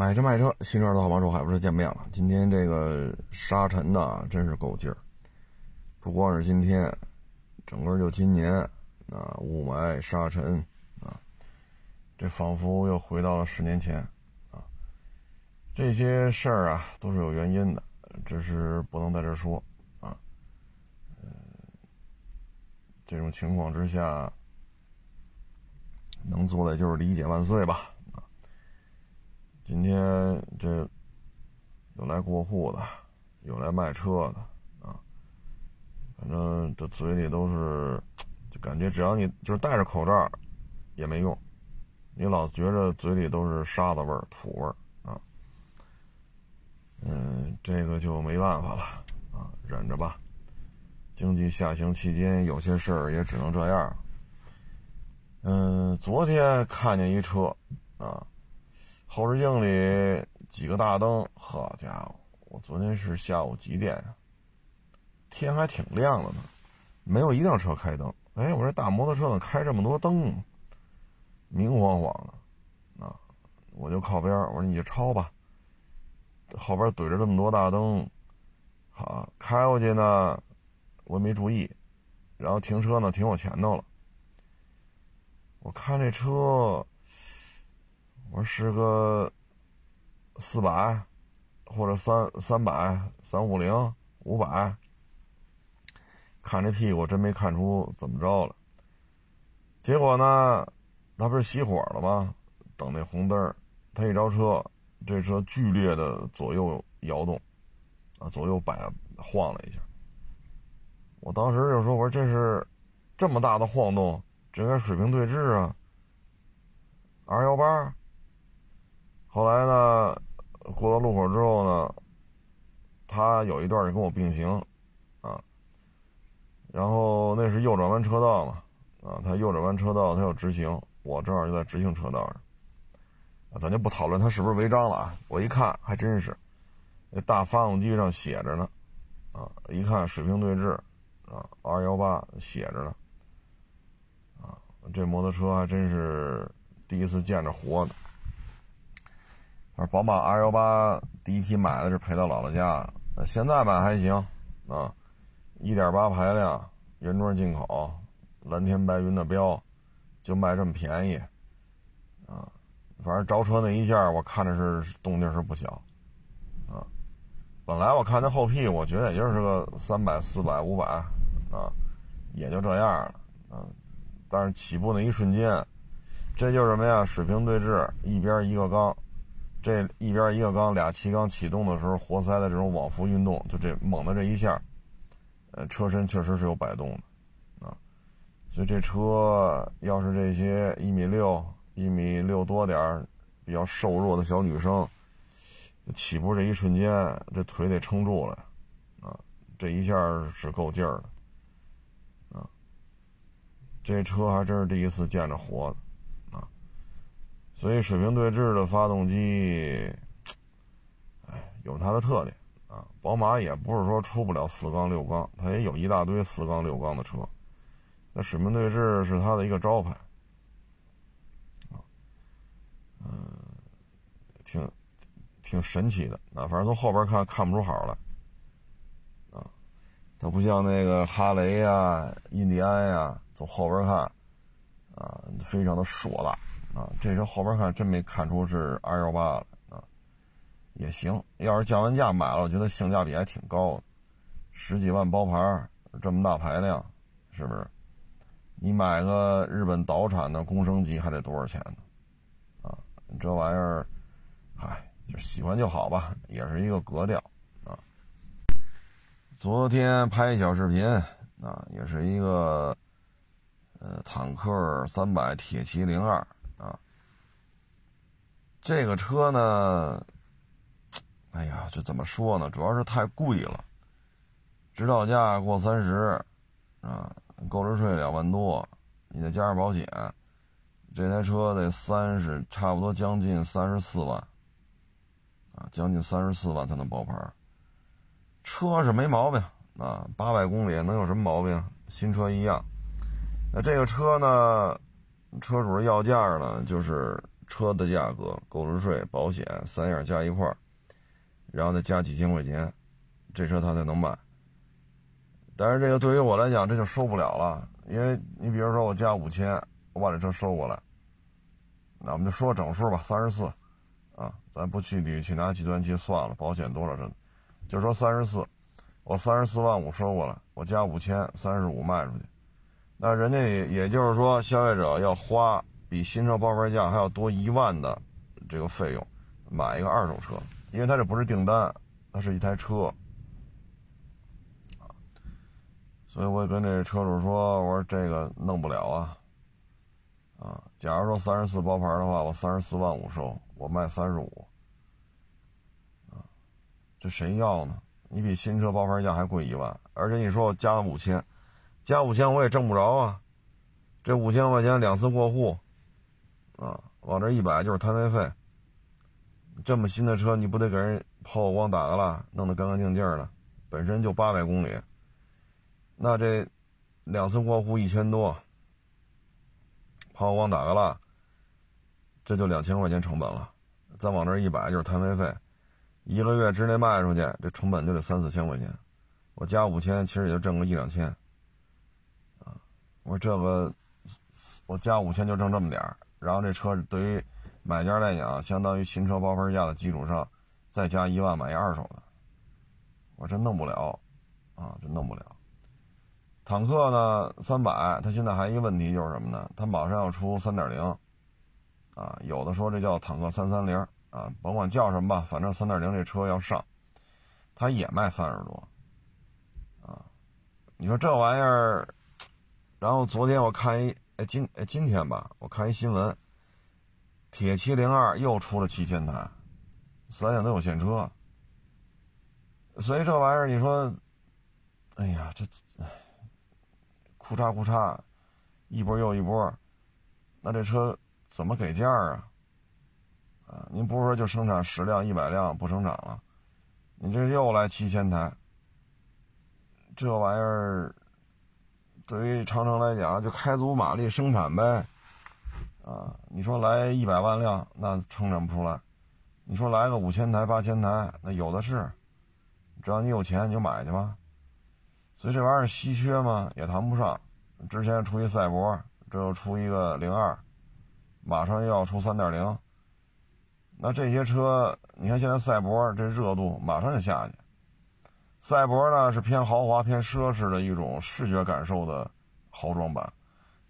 买车卖车，新车的好帮手，海不是见面了。今天这个沙尘呐，真是够劲儿。不光是今天，整个就今年啊，雾霾、沙尘啊，这仿佛又回到了十年前啊。这些事儿啊，都是有原因的，只是不能在这说啊。嗯，这种情况之下，能做的就是理解万岁吧。今天这有来过户的，有来卖车的啊，反正这嘴里都是，就感觉只要你就是戴着口罩也没用，你老觉着嘴里都是沙子味儿、土味儿啊。嗯，这个就没办法了啊，忍着吧。经济下行期间，有些事儿也只能这样。嗯，昨天看见一车啊。后视镜里几个大灯，好家伙！我昨天是下午几点呀？天还挺亮的呢，没有一辆车开灯。哎，我这大摩托车怎么开这么多灯？明晃晃的啊！我就靠边我说你就超吧。后边怼着这么多大灯，好开过去呢，我也没注意，然后停车呢停我前头了。我看这车。我说是个四百，或者三三百、三五零、五百，看这屁股真没看出怎么着了。结果呢，他不是熄火了吗？等那红灯他一着车，这车剧烈的左右摇动，啊，左右摆晃了一下。我当时就说：“我说这是这么大的晃动，这应该水平对置啊。”R 幺八。后来呢，过了路口之后呢，他有一段就跟我并行，啊，然后那是右转弯车道嘛，啊，他右转弯车道他要直行，我正好就在直行车道上，咱就不讨论他是不是违章了啊，我一看还真是，那大发动机上写着呢，啊，一看水平对置，啊，二幺八写着呢，啊，这摩托车还真是第一次见着活的。宝马 R 幺八第一批买的是陪到姥姥家，现在买还行啊，一点八排量，原装进口，蓝天白云的标，就卖这么便宜，啊，反正着车那一下，我看着是动静是不小，啊，本来我看那后屁，我觉得也就是个三百、四百、五百，啊，也就这样了，啊，但是起步那一瞬间，这就是什么呀？水平对置，一边一个缸。这一边一个缸，俩气缸启动的时候，活塞的这种往复运动，就这猛的这一下，呃，车身确实是有摆动的，啊，所以这车要是这些一米六、一米六多点比较瘦弱的小女生，起步这一瞬间，这腿得撑住了，啊，这一下是够劲儿的，啊，这车还真是第一次见着活的。所以水平对置的发动机，哎，有它的特点啊。宝马也不是说出不了四缸六缸，它也有一大堆四缸六缸的车。那水平对置是它的一个招牌啊，嗯，挺挺神奇的啊。反正从后边看看不出好来啊，它不像那个哈雷呀、印第安呀，从后边看啊，非常的硕大。啊，这车后边看真没看出是二幺八了啊，也行。要是降完价买了，我觉得性价比还挺高的，十几万包牌，这么大排量，是不是？你买个日本岛产的公升级还得多少钱呢？啊，这玩意儿，嗨，就喜欢就好吧，也是一个格调啊。昨天拍一小视频啊，也是一个呃坦克三百铁骑零二。啊，这个车呢，哎呀，这怎么说呢？主要是太贵了，指导价过三十，啊，购置税两万多，你再加上保险，这台车得三十，差不多将近三十四万，啊，将近三十四万才能包牌。车是没毛病，啊，八百公里能有什么毛病？新车一样。那这个车呢？车主要价呢，就是车的价格、购置税、保险三样加一块，然后再加几千块钱，这车他才能卖。但是这个对于我来讲，这就收不了了，因为你比如说我加五千，我把这车收过来，那我们就说整数吧，三十四，啊，咱不去理去拿计算器算了，保险多少这，就说三十四，我三十四万五收过来，我加五千，三十五卖出去，那人家也也就是说，消费者要花比新车报牌价还要多一万的这个费用买一个二手车，因为他这不是订单，它是一台车。所以我也跟这车主说：“我说这个弄不了啊，啊，假如说三十四包牌的话，我三十四万五收，我卖三十五，啊，这谁要呢？你比新车包牌价还贵一万，而且你说我加了五千，加五千我也挣不着啊，这五千块钱两次过户，啊，往这一摆就是摊位费，这么新的车你不得给人抛个光打个蜡，弄得干干净净的，本身就八百公里。”那这两次过户一千多，抛光打个蜡，这就两千块钱成本了。再往这一摆就是摊位费，一个月之内卖出去，这成本就得三四千块钱。我加五千，其实也就挣个一两千。我这个我加五千就挣这么点儿，然后这车对于买家来讲，相当于新车报废价的基础上再加一万买一二手的。我真弄不了，啊，这弄不了。坦克呢，三百，它现在还一个问题就是什么呢？它马上要出三点零，啊，有的说这叫坦克三三零，啊，甭管叫什么吧，反正三点零这车要上，它也卖三十多，啊，你说这玩意儿，然后昨天我看一，哎今哎今天吧，我看一新闻，铁七零二又出了七千台，三样都有现车，所以这玩意儿你说，哎呀，这，哎。库嚓库嚓，一波又一波，那这车怎么给价啊？啊，您不是说就生产十辆、一百辆不生产了？你这又来七千台，这玩意儿对于长城来讲就开足马力生产呗。啊，你说来一百万辆那生产不出来，你说来个五千台、八千台那有的是，只要你有钱你就买去吧。所以这玩意儿稀缺嘛？也谈不上。之前出一赛博，这又出一个零二，马上又要出三点零。那这些车，你看现在赛博这热度马上就下去。赛博呢是偏豪华、偏奢侈的一种视觉感受的豪装版，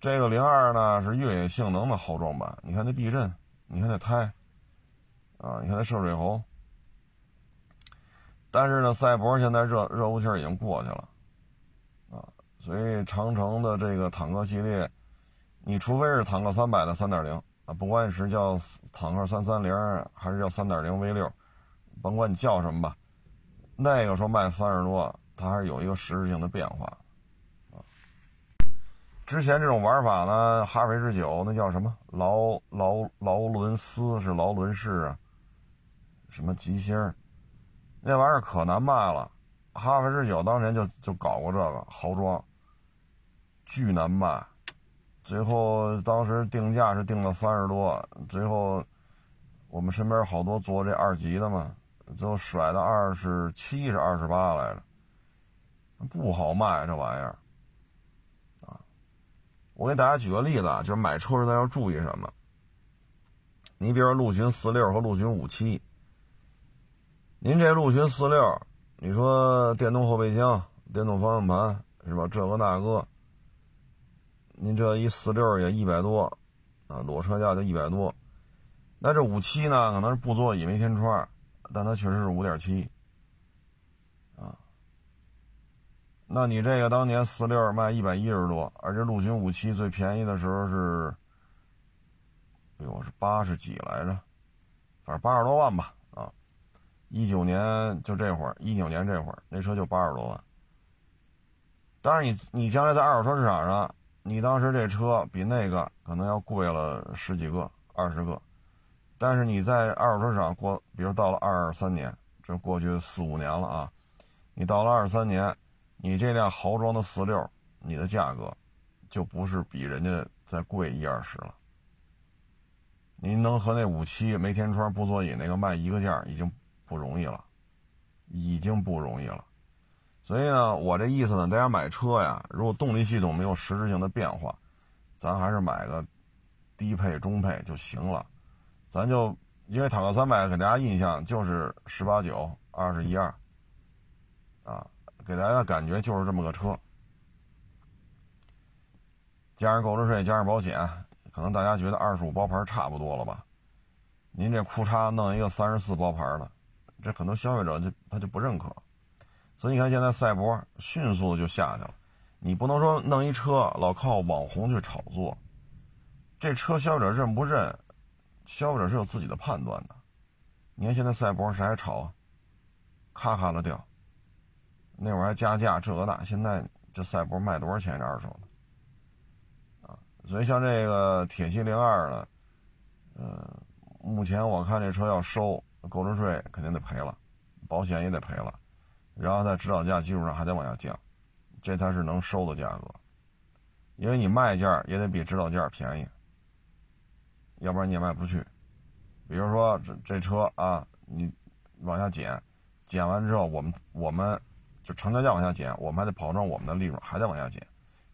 这个零二呢是越野性能的豪装版。你看那避震，你看那胎，啊，你看那涉水喉。但是呢，赛博现在热热乎气儿已经过去了。啊所以长城的这个坦克系列，你除非是坦克三百的三点零啊，不管你是叫坦克三三零还是叫三点零 V 六，甭管你叫什么吧，那个说卖三十多，它还是有一个实质性的变化啊。之前这种玩法呢，哈弗 H 九那叫什么劳劳劳伦斯是劳伦士啊，什么吉星那玩意儿可难卖了。哈弗 H 九当年就就搞过这个豪装。巨难卖，最后当时定价是定了三十多，最后我们身边好多做这二级的嘛，最后甩到二十七是二十八来着，不好卖这玩意儿啊！我给大家举个例子啊，就是买车时咱要注意什么？你比如说陆巡四六和陆巡五七，您这陆巡四六，你说电动后备箱、电动方向盘是吧？这个那个。您这一四六也一百多，啊，裸车价就一百多。那这五七呢，可能是布座椅没天窗，但它确实是五点七，啊。那你这个当年四六卖一百一十多，而且陆巡五七最便宜的时候是，哎呦，是八十几来着，反正八十多万吧，啊，一九年就这会儿，一九年这会儿那车就八十多万。当然，你你将来在二手车市场上。你当时这车比那个可能要贵了十几个、二十个，但是你在二手车市场过，比如到了二三年，这过去四五年了啊，你到了二三年，你这辆豪装的四六，你的价格就不是比人家再贵一二十了，您能和那五七没天窗不座椅那个卖一个价，已经不容易了，已经不容易了。所以呢，我这意思呢，大家买车呀，如果动力系统没有实质性的变化，咱还是买个低配、中配就行了。咱就因为坦克三百给大家印象就是十八九、二十一二，啊，给大家的感觉就是这么个车。加上购置税，加上保险，可能大家觉得二十五包牌差不多了吧？您这库叉弄一个三十四包牌的，这很多消费者就他就不认可。所以你看，现在赛博迅速的就下去了。你不能说弄一车老靠网红去炒作，这车消费者认不认？消费者是有自己的判断的。你看现在赛博谁还炒啊？咔咔的掉。那会儿还加价这个那，现在这赛博卖多少钱？这二手的？所以像这个铁系零二呢，呃，目前我看这车要收购置税肯定得赔了，保险也得赔了，然后在指导价基础上还得往下降，这才是能收的价格。因为你卖价也得比指导价便宜，要不然你也卖不出去。比如说这这车啊，你往下减，减完之后我们我们就成交价往下减，我们还得保证我们的利润还得往下减，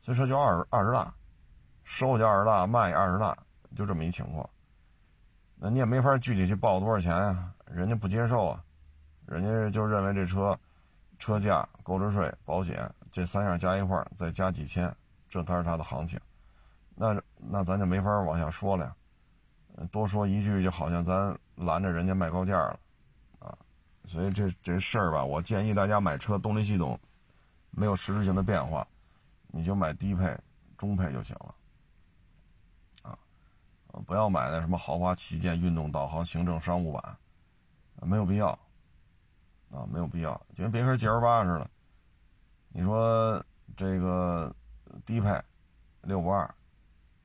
所以说就二二十大。收价二十大，卖二十大，就这么一情况。那你也没法具体去报多少钱呀？人家不接受啊，人家就认为这车车价、购置税、保险这三样加一块再加几千，这才是它的行情。那那咱就没法往下说了呀。多说一句，就好像咱拦着人家卖高价了啊。所以这这事儿吧，我建议大家买车动力系统没有实质性的变化，你就买低配、中配就行了。啊不要买那什么豪华旗舰、运动导航、行政商务版，没有必要，啊，没有必要，就跟别克 GL 八似的。你说这个低配六五二，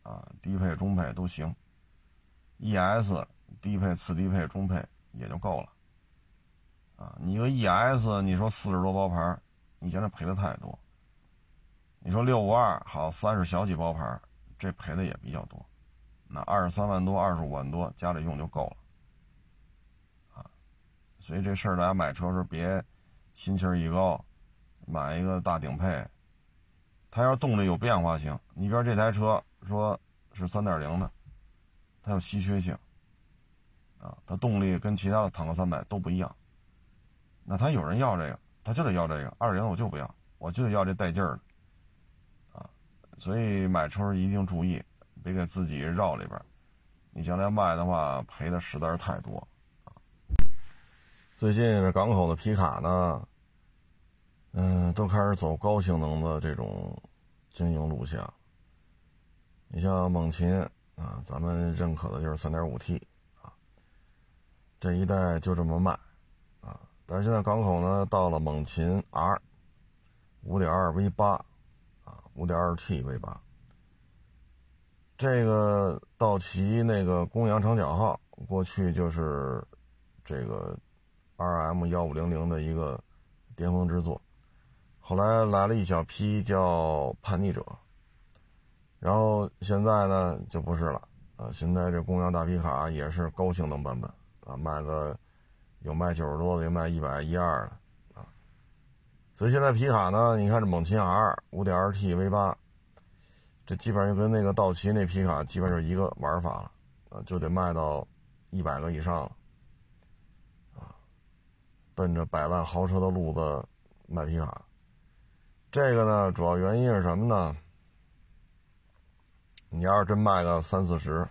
啊，低配、中配都行，ES 低配、次低配、中配也就够了，啊，你个 ES，你说四十多包牌，你现在赔的太多。你说六五二好，三十小几包牌，这赔的也比较多。那二十三万多、二十五万多，家里用就够了，啊，所以这事儿大家买车时候别心气儿一高，买一个大顶配，它要动力有变化性。你比如这台车说是三点零的，它有稀缺性，啊，它动力跟其他的坦克三百都不一样，那他有人要这个，他就得要这个二零，我就不要，我就得要这带劲儿的，啊，所以买车一定注意。别给自己绕里边，你将来卖的话赔的实在是太多啊。最近这港口的皮卡呢，嗯，都开始走高性能的这种经营路线。你像猛禽啊，咱们认可的就是三点五 T 啊，这一代就这么卖啊。但是现在港口呢，到了猛禽 R，五点二 V 八啊，五点二 T V 八。这个道奇那个公羊长角号，过去就是这个 R M 幺五零零的一个巅峰之作，后来来了一小批叫叛逆者，然后现在呢就不是了啊，现在这公羊大皮卡也是高性能版本啊，卖个有卖九十多的，有卖一百一二的啊，所以现在皮卡呢，你看这猛禽 R 五点二 T V 八。这基本上就跟那个道奇那皮卡基本上一个玩法了，啊，就得卖到一百个以上了，啊，奔着百万豪车的路子卖皮卡。这个呢，主要原因是什么呢？你要是真卖个三四十，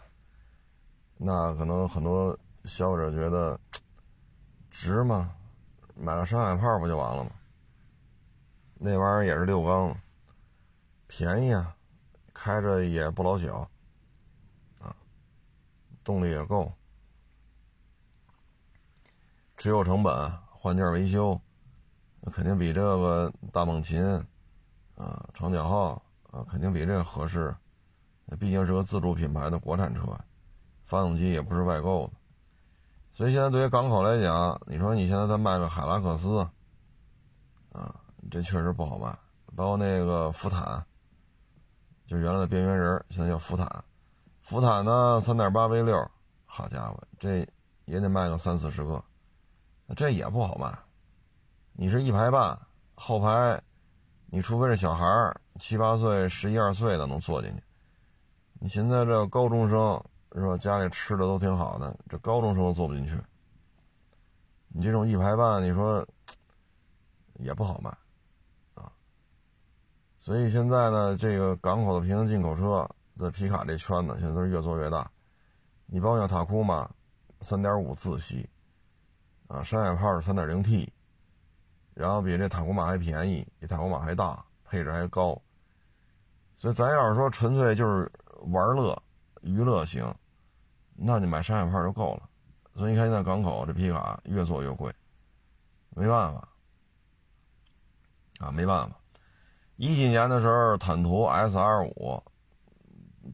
那可能很多消费者觉得值吗？买个山海炮不就完了吗？那玩意儿也是六缸，便宜啊。开着也不老小，啊，动力也够，持有成本换件维修，那肯定比这个大猛禽，啊，长角号啊，肯定比这个合适。那毕竟是个自主品牌的国产车，发动机也不是外购的，所以现在对于港口来讲，你说你现在再卖个海拉克斯，啊，这确实不好卖，包括那个福坦。就原来的边缘人，现在叫福坦。福坦呢，三点八 V 六，好家伙，这也得卖个三四十个，这也不好卖。你是一排半，后排，你除非是小孩，七八岁、十一二岁的能坐进去。你现在这高中生是吧？家里吃的都挺好的，这高中生都坐不进去。你这种一排半，你说也不好卖啊。所以现在呢，这个港口的平行进口车在皮卡这圈子，现在都是越做越大。你包括塔库马，三点五自吸，啊，山海炮是三点零 T，然后比这塔库马还便宜，比塔库马还大，配置还高。所以咱要是说纯粹就是玩乐、娱乐型，那你买山海炮就够了。所以你看现在港口这皮卡越做越贵，没办法，啊，没办法。一几年的时候，坦途 S R 五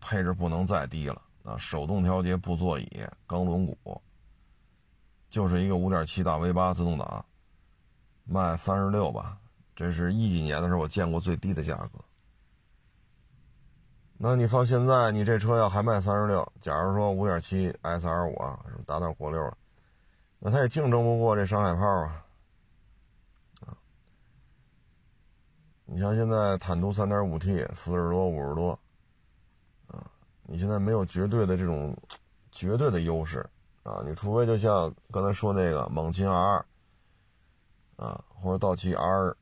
配置不能再低了。啊，手动调节布座椅，钢轮毂，就是一个五点七大 V 八自动挡，卖三十六吧，这是一几年的时候我见过最低的价格。那你放现在，你这车要还卖三十六，假如说五点七 S R 五啊，达到国六了，那它也竞争不过这上海炮啊。啊，你像现在坦途三点五 T，四十多、五十多。啊你现在没有绝对的这种绝对的优势啊，你除非就像刚才说那个猛禽 R 啊，或者道奇 R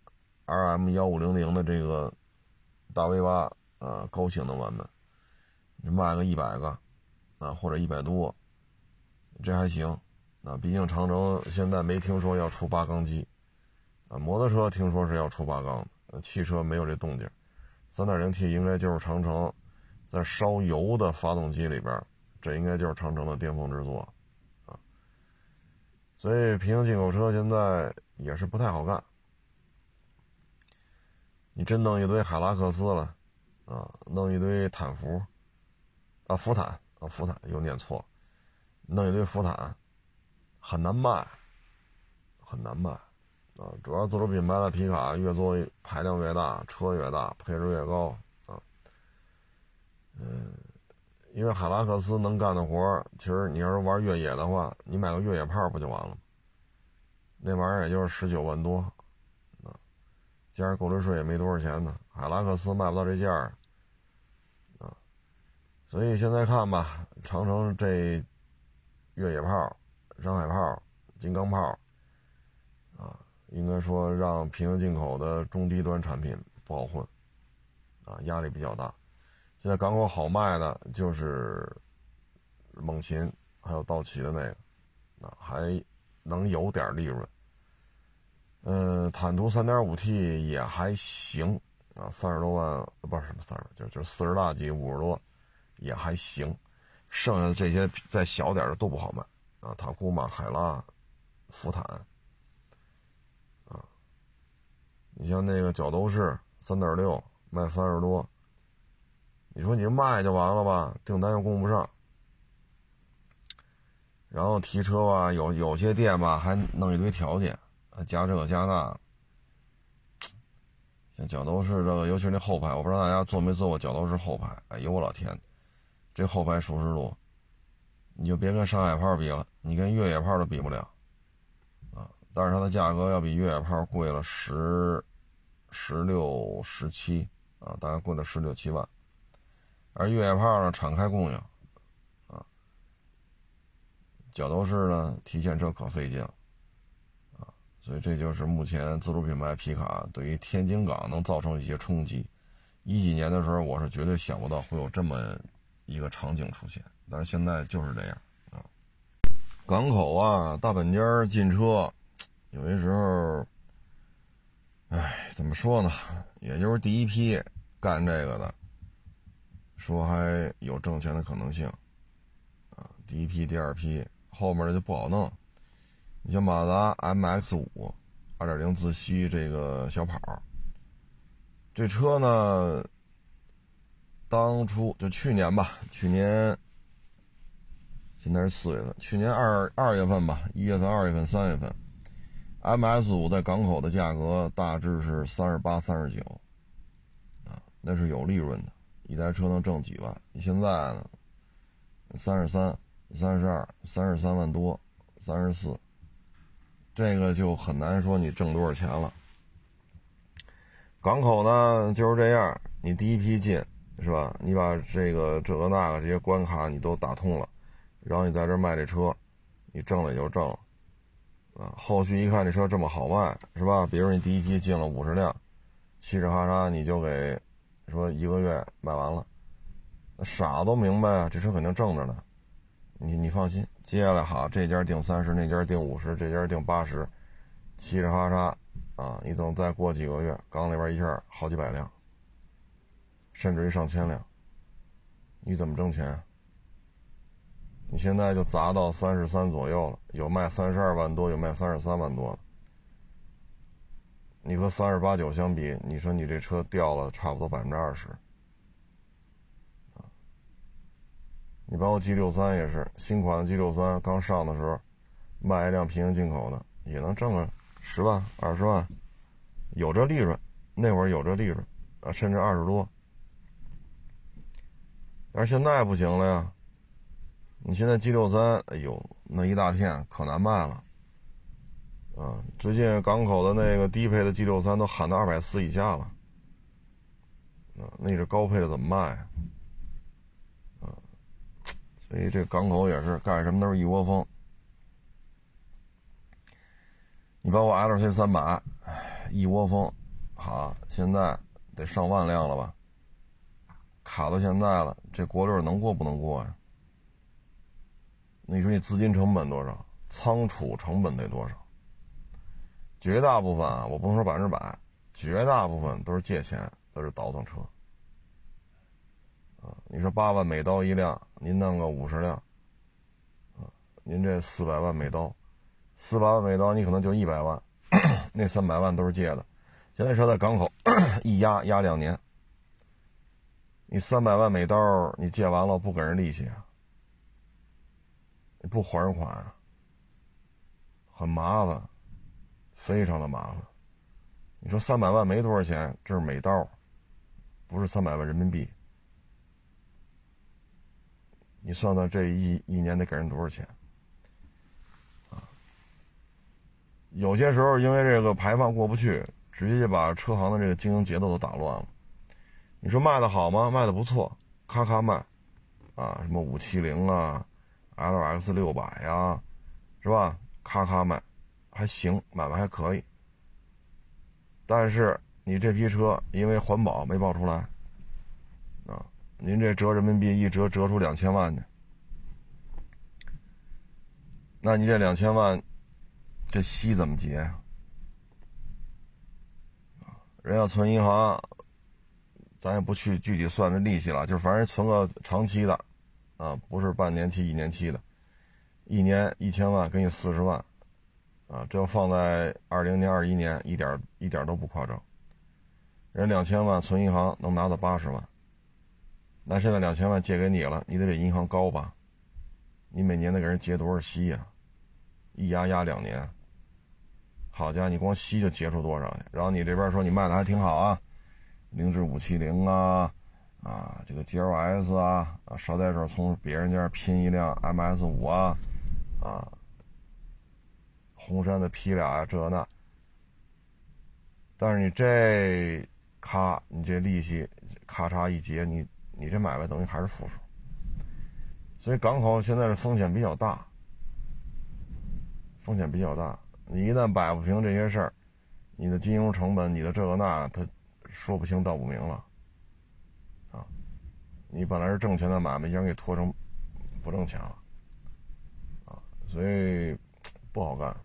R M 幺五零零的这个大 V 八啊，高性能版本，你卖个一百个啊，或者一百多，这还行啊。毕竟长城现在没听说要出八缸机啊，摩托车听说是要出八缸的，汽车没有这动静，三点零 T 应该就是长城。在烧油的发动机里边，这应该就是长城的巅峰之作，啊，所以平行进口车现在也是不太好干。你真弄一堆海拉克斯了，啊，弄一堆坦福，啊，福坦，啊，福坦又念错，弄一堆福坦，很难卖，很难卖，啊，主要自主品牌的皮卡越做排量越大，车越大，配置越高。啊嗯，因为海拉克斯能干的活其实你要是玩越野的话，你买个越野炮不就完了吗？那玩意儿也就是十九万多，加上购置税也没多少钱呢。海拉克斯卖不到这价，啊，所以现在看吧，长城这越野炮、山海炮、金刚炮，啊，应该说让平行进口的中低端产品不好混，啊，压力比较大。现在港口好卖的就是猛禽，还有道奇的那个，啊，还能有点利润。嗯，坦途三点五 T 也还行啊，三十多万不是什么三十，就就四十大几五十多也还行。剩下的这些再小点的都不好卖啊，塔库马、海拉、福坦啊，你像那个角斗士三点六卖三十多。你说你卖就完了吧，订单又供不上，然后提车吧，有有些店吧还弄一堆条件，加这个加那。像角斗士这个，尤其是那后排，我不知道大家坐没坐过角斗士后排。哎呦我老天，这后排舒适度，你就别跟上海炮比了，你跟越野炮都比不了啊！但是它的价格要比越野炮贵了十、十六、十七啊，大概贵了十六七万。而越野炮呢，敞开供应，啊，角斗士呢，提现车可费劲了，所以这就是目前自主品牌皮卡对于天津港能造成一些冲击。一几年的时候，我是绝对想不到会有这么一个场景出现，但是现在就是这样啊。港口啊，大本间进车，有些时候，哎，怎么说呢？也就是第一批干这个的。说还有挣钱的可能性，啊，第一批、第二批，后面的就不好弄。你像马自达 MX 五，二点零自吸这个小跑，这车呢，当初就去年吧，去年，现在是四月份，去年二二月份吧，一月份、二月份、三月份，MX 五在港口的价格大致是三十八、三十九，啊，那是有利润的。一台车能挣几万？现在呢？三十三，三十二、三十三万多、三十四，这个就很难说你挣多少钱了。港口呢就是这样，你第一批进是吧？你把这个这个那个这些关卡你都打通了，然后你在这卖这车，你挣了也就挣了，啊，后续一看这车这么好卖是吧？比如你第一批进了五十辆，嘁哩哈嚓你就给说一个月卖完了，那傻都明白啊，这车肯定挣着呢。你你放心，接下来好，这家定三十，那家定五十，这家定八十，嘁哩哈嚓。啊，你等再过几个月，缸里边一下好几百辆，甚至于上千辆，你怎么挣钱？你现在就砸到三十三左右了，有卖三十二万多，有卖三十三万多的。你和三十八九相比，你说你这车掉了差不多百分之二十。你包括 G 六三也是新款的 G 六三刚上的时候，卖一辆平行进口的也能挣个。十万、二十万，有这利润，那会儿有这利润，啊，甚至二十多。但是现在不行了呀！你现在 G 六三，哎呦，那一大片可难卖了。啊，最近港口的那个低配的 G 六三都喊到二百四以下了。啊，那是高配的怎么卖？啊，所以这港口也是干什么都是一窝蜂。你包括 L C 三百，一窝蜂，好，现在得上万辆了吧？卡到现在了，这国六能过不能过呀？你说你资金成本多少？仓储成本得多少？绝大部分啊，我不能说百分之百，绝大部分都是借钱在这倒腾车。你说八万每刀一辆，您弄个五十辆，啊，您这四百万每刀。四百万每刀，你可能就一百万，那三百万都是借的。现在车在港口 一压压两年，你三百万每刀，你借完了不给人利息啊？不还人款啊？很麻烦，非常的麻烦。你说三百万没多少钱，这是美刀，不是三百万人民币。你算算这一一年得给人多少钱？啊有些时候，因为这个排放过不去，直接就把车行的这个经营节奏都打乱了。你说卖的好吗？卖的不错，咔咔卖，啊，什么五七零啊，LX 六百呀，是吧？咔咔卖，还行，买卖还可以。但是你这批车因为环保没报出来，您这折人民币一折折出两千万去，那你这两千万。这息怎么结啊？人要存银行，咱也不去具体算这利息了，就是反正存个长期的，啊，不是半年期、一年期的，一年一千万给你四十万，啊，这要放在二零年、二一年，一点一点都不夸张。人两千万存银行能拿到八十万，那现在两千万借给你了，你得比银行高吧？你每年得给人结多少息呀？一压压两年。好家伙，你光息就结出多少去？然后你这边说你卖的还挺好啊，凌志五七零啊，啊，这个 G L S 啊，啊，捎带手从别人家拼一辆 M S 五啊，啊，红山的 P 俩啊，这那。但是你这咔，你这利息咔嚓一结，你你这买卖等于还是负数。所以港口现在的风险比较大，风险比较大。你一旦摆不平这些事儿，你的金融成本，你的这个那，他说不清道不明了，啊，你本来是挣钱的买卖，一下给拖成不挣钱了，啊，所以不好干。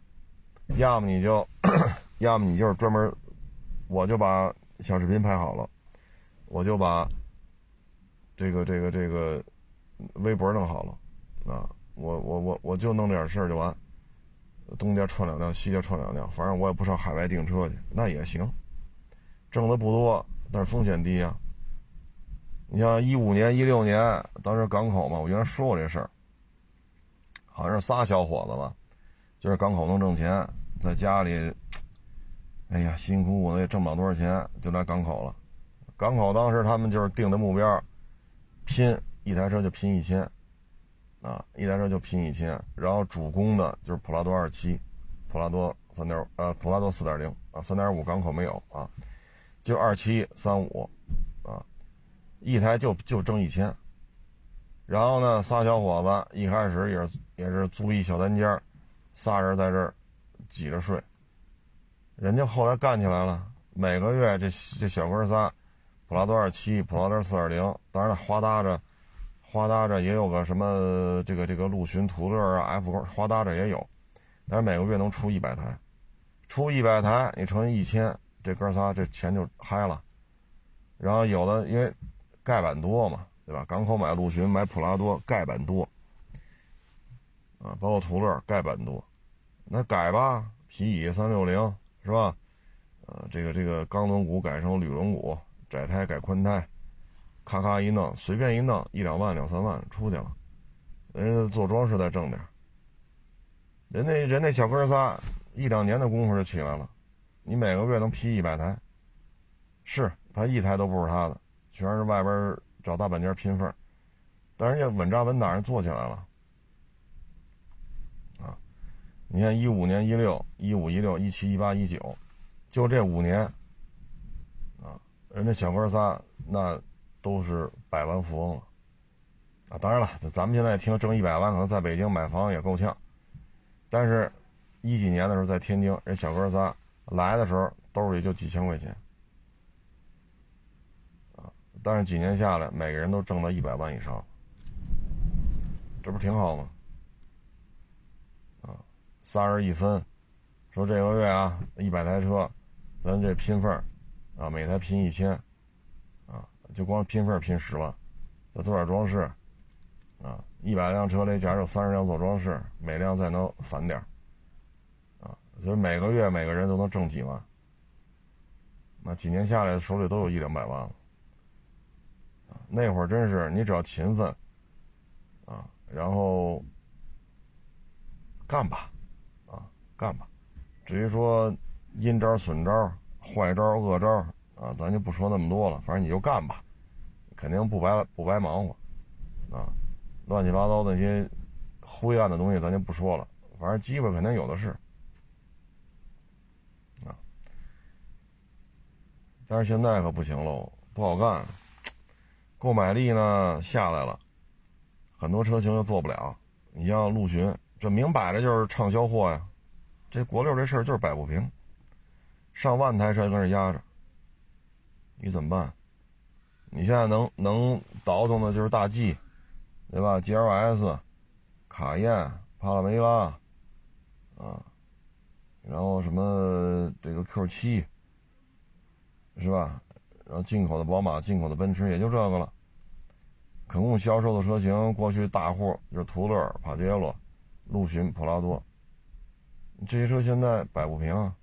要么你就，要么你就是专门，我就把小视频拍好了，我就把这个这个这个微博弄好了，啊，我我我我就弄这点事儿就完。东家串两辆，西家串两辆，反正我也不上海外订车去，那也行，挣的不多，但是风险低啊。你像一五年、一六年，当时港口嘛，我原来说过这事儿，好像是仨小伙子吧，就是港口能挣钱，在家里，哎呀，辛辛苦苦的也挣不了多少钱，就来港口了。港口当时他们就是定的目标，拼一台车就拼一千，啊，一台车就拼一千，然后主攻的就是普拉多二七，普拉多三点呃普拉多四点零啊，三点五港口没有啊，就二七三五啊，一台就就挣一千。然后呢，仨小伙子一开始也是也是租一小单间，仨人在这儿挤着睡。人家后来干起来了，每个月这这小哥仨，普拉多二七、普拉多四点零，当然了，花搭着，花搭着也有个什么这个这个陆巡、途乐啊、F 勾，花搭着也有，但是每个月能出一百台，出一百台你乘以一千，这哥仨这钱就嗨了。然后有的因为盖板多嘛。对吧？港口买陆巡，买普拉多，盖板多啊，包括途乐，盖板多。那改吧，皮椅三六零是吧？呃，这个这个钢轮毂改成铝轮毂，窄胎改宽胎，咔咔一弄，随便一弄，一两万、两三万出去了。人家做装饰再挣点人那人那小哥仨一两年的功夫就起来了。你每个月能批一百台，是他一台都不是他的，全是外边。找大板件拼缝，但人家稳扎稳打人做起来了，啊！你看一五年、一六、一五、一六、一七、一八、一九，就这五年，人家小哥仨那都是百万富翁了，啊！当然了，咱们现在听挣一百万，可能在北京买房也够呛，但是一几年的时候在天津，人小哥仨来的时候兜里就几千块钱。但是几年下来，每个人都挣到一百万以上，这不挺好吗？啊，仨人一分，说这个月啊，一百台车，咱这拼缝啊，每台拼一千，啊，就光拼份拼十万，再做点装饰，啊，一百辆车里假如有三十辆做装饰，每辆再能返点啊，所以每个月每个人都能挣几万，那几年下来手里都有一两百万了。那会儿真是你只要勤奋，啊，然后干吧，啊，干吧。至于说阴招、损招、坏招、恶招，啊，咱就不说那么多了。反正你就干吧，肯定不白不白忙活，啊，乱七八糟那些灰暗的东西咱就不说了。反正机会肯定有的是，啊，但是现在可不行喽，不好干。购买力呢下来了，很多车型又做不了。你像陆巡，这明摆着就是畅销货呀。这国六这事儿就是摆不平，上万台车跟这压着，你怎么办？你现在能能倒腾的就是大 G，对吧？GLS、卡宴、帕拉梅拉，啊，然后什么这个 Q 七，是吧？然后进口的宝马、进口的奔驰也就这个了。可供销售的车型，过去大户就是途乐、帕杰罗、陆巡、普拉多。这些车现在摆不平！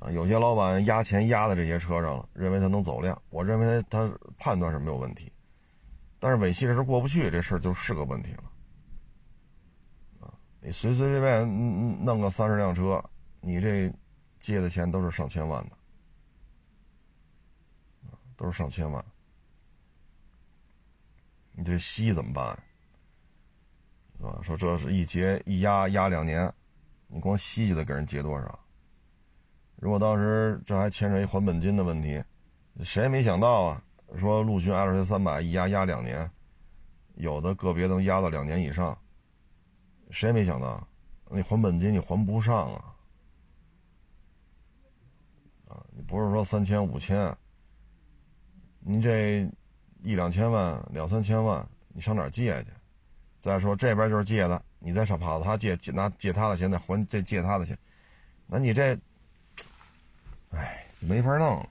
啊，有些老板压钱压在这些车上了，认为他能走量。我认为他判断是没有问题，但是尾气这事过不去，这事就是个问题了。啊，你随随便便弄个三十辆车，你这借的钱都是上千万的。都是上千万，你这息怎么办？是吧？说这是一结一压压两年，你光息就得给人结多少？如果当时这还牵扯一还本金的问题，谁也没想到啊！说陆巡 L C 三百一压压两年，有的个别能压到两年以上，谁也没想到，你还本金你还不上啊！啊，你不是说三千五千？您这一两千万、两三千万，你上哪借去？再说这边就是借的，你再上跑到他借，拿借他的钱再还这借他的钱，那你这，哎，就没法弄。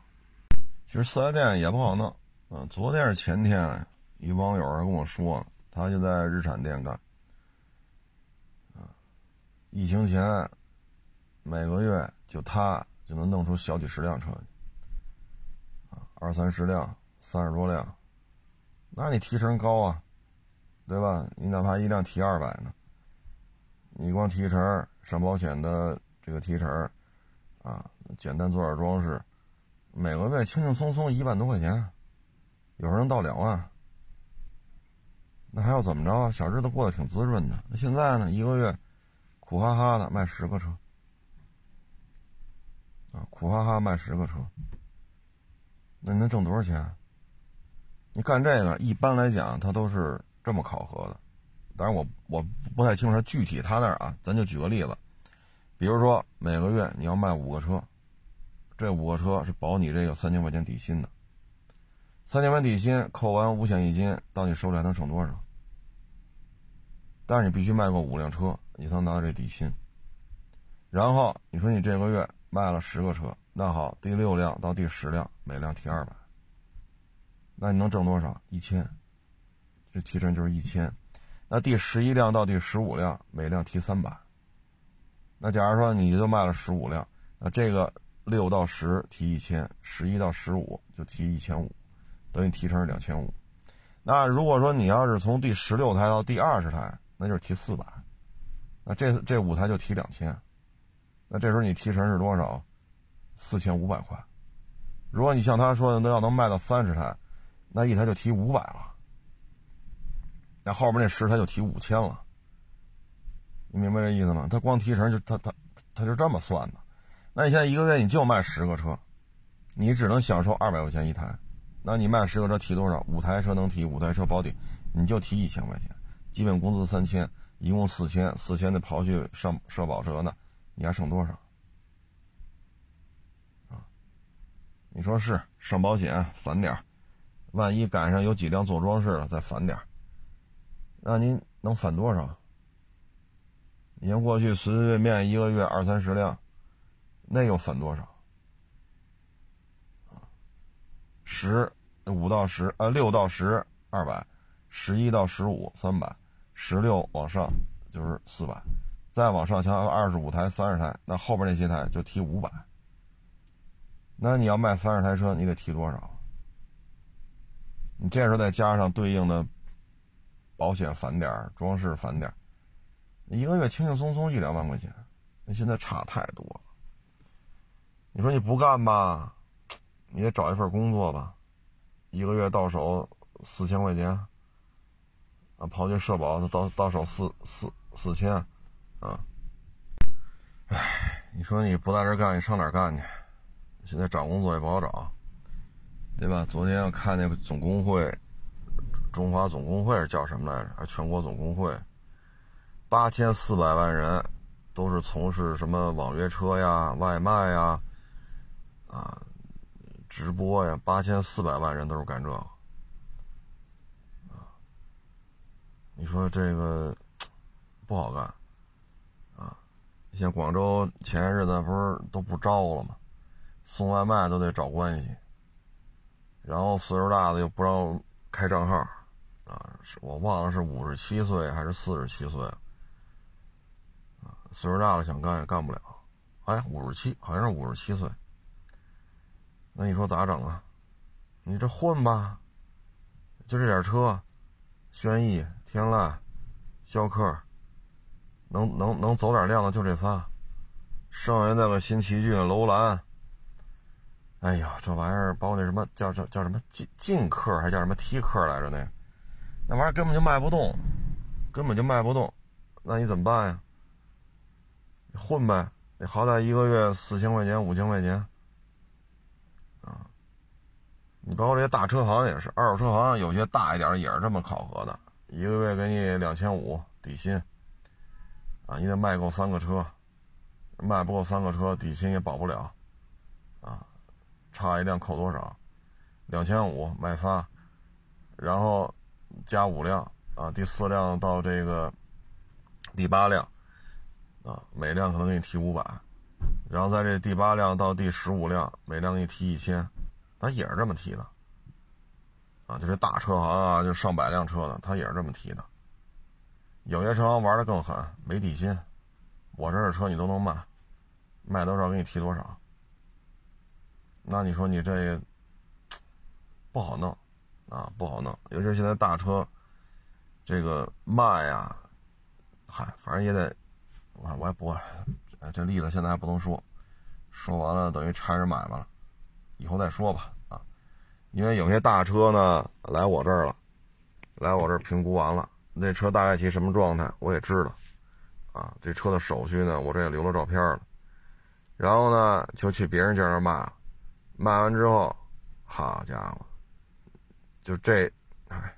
其实四 S 店也不好弄。嗯，昨天是前天，一网友跟我说，他就在日产店干。啊，疫情前，每个月就他就能弄出小几十辆车去。二三十辆，三十多辆，那你提成高啊，对吧？你哪怕一辆提二百呢，你光提成上保险的这个提成，啊，简单做点装饰，每个月轻轻松松一万多块钱，有时候能到两万，那还要怎么着？小日子过得挺滋润的。那现在呢？一个月苦哈哈的卖十个车，啊，苦哈哈卖十个车，那你能挣多少钱？你干这个一般来讲，它都是这么考核的。当然，我我不太清楚具体他那儿啊。咱就举个例子，比如说每个月你要卖五个车，这五个车是保你这个三千块钱底薪的。三千元底薪扣完五险一金，到你手里还能剩多少？但是你必须卖够五辆车，你才能拿到这底薪。然后你说你这个月卖了十个车，那好，第六辆到第十辆每辆提二百，那你能挣多少？一千，这提成就是一千。那第十一辆到第十五辆每辆提三百，那假如说你就卖了十五辆，那这个六到十提一千，十一到十五就提一千五。等于提成是两千五，那如果说你要是从第十六台到第二十台，那就是提四百，那这这五台就提两千，那这时候你提成是多少？四千五百块。如果你像他说的，那要能卖到三十台，那一台就提五百了，那后边那十台就提五千了。你明白这意思吗？他光提成就他他他就这么算的。那你现在一个月你就卖十个车，你只能享受二百块钱一台。那你卖十个车提多少？五台车能提，五台车保底，你就提一千块钱，基本工资三千，一共四千，四千的刨去上社保折呢，你还剩多少？啊？你说是上保险返点万一赶上有几辆做装饰的再返点那您能返多少？你像过去随随便便一个月二三十辆，那又返多少？十五到十，呃，六到十二百，十一到十五三百，十六往上就是四百，再往上像二十五台、三十台，那后边那些台就提五百。那你要卖三十台车，你得提多少？你这时候再加上对应的保险返点、装饰返点，一个月轻轻松松一两万块钱，那现在差太多了。你说你不干吧？你得找一份工作吧，一个月到手四千块钱，啊，刨去社保，到到手四四四千，啊，唉，你说你不在这干，你上哪干去？现在找工作也不好找，对吧？昨天我看那个总工会，中华总工会叫什么来着？全国总工会？八千四百万人都是从事什么网约车呀、外卖呀，啊。直播呀，八千四百万人都是干这个，啊，你说这个不好干，啊，像广州前些日子不是都不招了吗？送外卖都得找关系，然后岁数大的又不让开账号，啊，我忘了是五十七岁还是四十七岁，啊，岁数大了想干也干不了，哎，五十七，好像是五十七岁。那你说咋整啊？你这混吧，就这点车，轩逸、天籁、逍客，能能能走点量的就这仨，剩下那个新奇骏、楼兰，哎呀，这玩意儿包括那什么叫叫叫什么劲劲客还叫什么 T 客来着那，那玩意儿根本就卖不动，根本就卖不动，那你怎么办呀？混呗，你好歹一个月四千块钱、五千块钱。你包括这些大车行也是，二手车行有些大一点也是这么考核的，一个月给你两千五底薪，啊，你得卖够三个车，卖不够三个车底薪也保不了，啊，差一辆扣多少？两千五卖仨，然后加五辆，啊，第四辆到这个第八辆，啊，每辆可能给你提五百，然后在这第八辆到第十五辆，每辆给你提一千。他也是这么提的，啊，就是大车行啊，就上百辆车的，他也是这么提的。有些车行玩的更狠，没底薪，我这的车你都能卖，卖多少给你提多少。那你说你这不好弄啊，不好弄。尤其是现在大车，这个卖呀，嗨，反正也得，我我也不，这例子现在还不能说，说完了等于拆人买卖了。以后再说吧，啊，因为有些大车呢来我这儿了，来我这儿评估完了，那车大概其什么状态我也知道，啊，这车的手续呢，我这也留了照片了，然后呢就去别人家那儿卖，卖完之后，好家伙，就这，哎，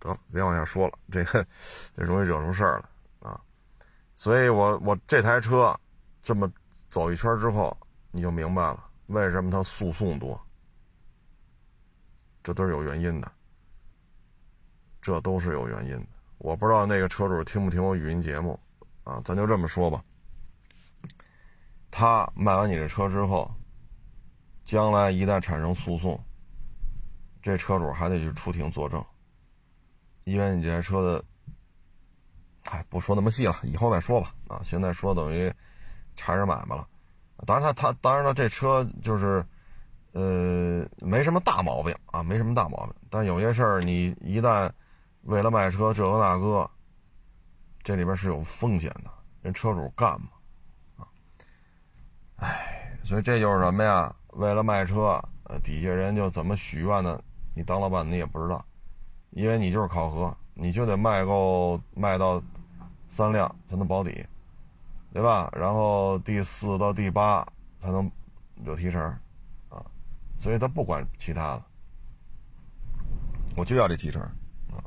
得了，别往下说了，这个这容易惹出事儿了啊，所以我我这台车这么走一圈之后，你就明白了为什么它诉讼多，这都是有原因的。这都是有原因的，我不知道那个车主听不听我语音节目，啊，咱就这么说吧。他卖完你这车之后，将来一旦产生诉讼，这车主还得去出庭作证，因为你这台车的，哎，不说那么细了，以后再说吧。啊，现在说等于缠着买卖了。当然他他当然了，这车就是，呃，没什么大毛病啊，没什么大毛病。但有些事儿你一旦为了卖车，这个那个，这里边是有风险的。人车主干嘛？啊，哎，所以这就是什么呀？为了卖车，呃，底下人就怎么许愿呢？你当老板你也不知道，因为你就是考核，你就得卖够卖到三辆才能保底，对吧？然后第四到第八才能有提成，啊，所以他不管其他的，我就要这提成。啊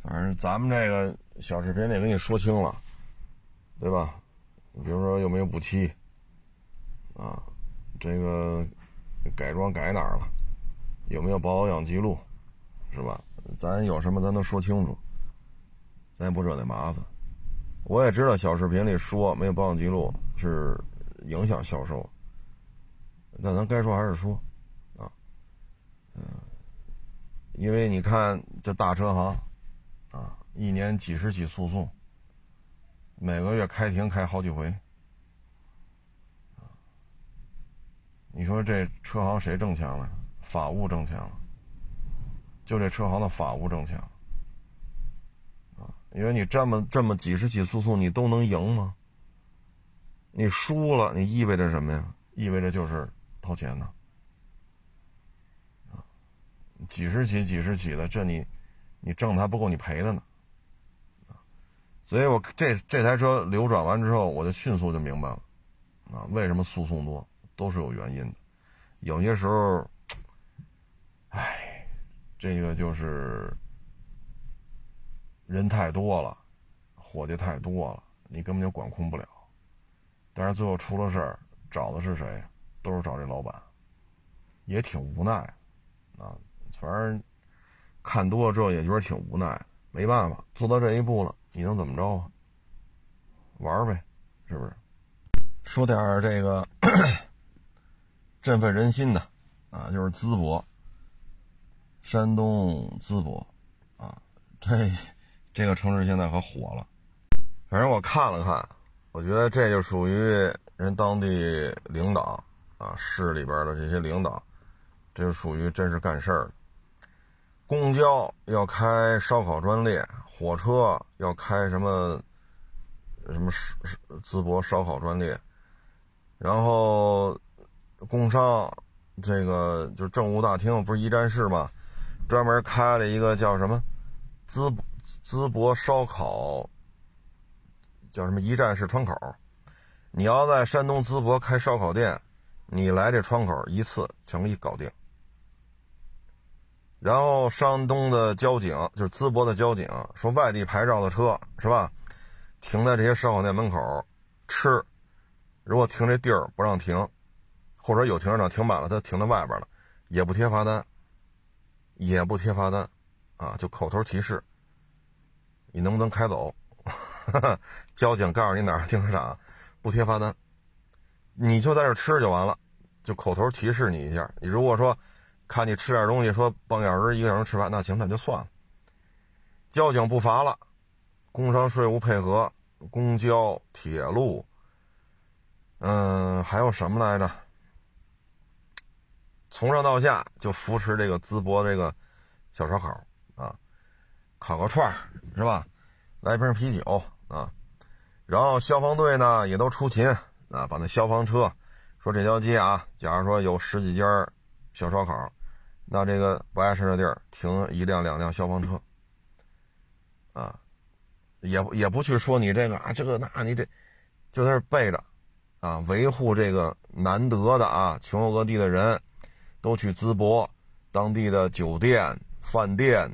反正咱们这个小视频里跟你说清了，对吧？比如说有没有补漆，啊，这个改装改哪儿了，有没有保养记录，是吧？咱有什么咱都说清楚，咱也不惹那麻烦。我也知道小视频里说没有保养记录是影响销售，但咱该说还是说，啊，嗯，因为你看这大车行。啊，一年几十起诉讼，每个月开庭开好几回，你说这车行谁挣钱了？法务挣钱了，就这车行的法务挣钱啊！因为你这么这么几十起诉讼，你都能赢吗？你输了，你意味着什么呀？意味着就是掏钱呢。几十起几十起的，这你。你挣的还不够你赔的呢，所以我这这台车流转完之后，我就迅速就明白了，啊，为什么诉讼多都是有原因的，有些时候，哎，这个就是人太多了，伙计太多了，你根本就管控不了，但是最后出了事儿，找的是谁？都是找这老板，也挺无奈，啊，反正。看多了之后也觉得挺无奈，没办法，做到这一步了，你能怎么着啊？玩呗，是不是？说点这个 振奋人心的啊，就是淄博，山东淄博啊，这这个城市现在可火了。反正我看了看，我觉得这就属于人当地领导啊，市里边的这些领导，这就属于真是干事儿。公交要开烧烤专列，火车要开什么什么淄博烧烤专列，然后工商这个就政务大厅不是一站式吗？专门开了一个叫什么淄博淄博烧烤，叫什么一站式窗口。你要在山东淄博开烧烤店，你来这窗口一次全给你搞定。然后山东的交警就是淄博的交警说，外地牌照的车是吧，停在这些烧烤店门口吃，如果停这地儿不让停，或者有停车场停满了，他停在外边了，也不贴罚单，也不贴罚单，啊，就口头提示，你能不能开走？交警告诉你哪儿停车场，不贴罚单，你就在这吃就完了，就口头提示你一下。你如果说。看你吃点东西，说半个小时、一个小时吃饭，那行，那就算了。交警不罚了，工商税务配合，公交、铁路，嗯，还有什么来着？从上到下就扶持这个淄博这个小烧烤，烤个串是吧？来瓶啤酒啊，然后消防队呢也都出勤啊，把那消防车说这条街啊，假如说有十几家小烧烤。那这个不碍事的地儿停一辆两辆消防车，啊，也也不去说你这个啊，这个那你这就在那备着啊，维护这个难得的啊，全国各地的人都去淄博当地的酒店、饭店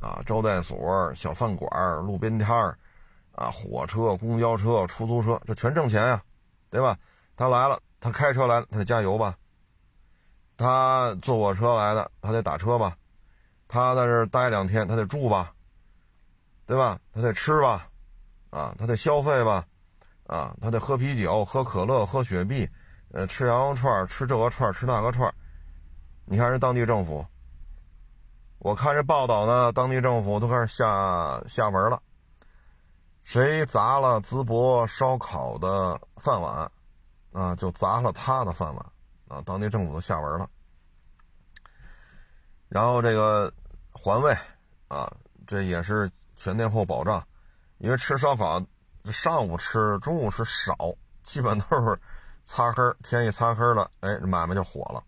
啊、招待所、小饭馆、路边摊儿啊、火车、公交车、出租车，这全挣钱呀，对吧？他来了，他开车来了，他得加油吧？他坐我车来的，他得打车吧？他在这待两天，他得住吧？对吧？他得吃吧？啊，他得消费吧？啊，他得喝啤酒、喝可乐、喝雪碧，呃，吃羊肉串、吃这个串、吃那个串。你看人当地政府，我看这报道呢，当地政府都开始下下文了。谁砸了淄博烧烤的饭碗，啊，就砸了他的饭碗啊！当地政府都下文了。然后这个环卫啊，这也是全天候保障，因为吃烧烤，上午吃、中午吃少，基本都是擦黑天一擦黑了，哎，买卖就火了。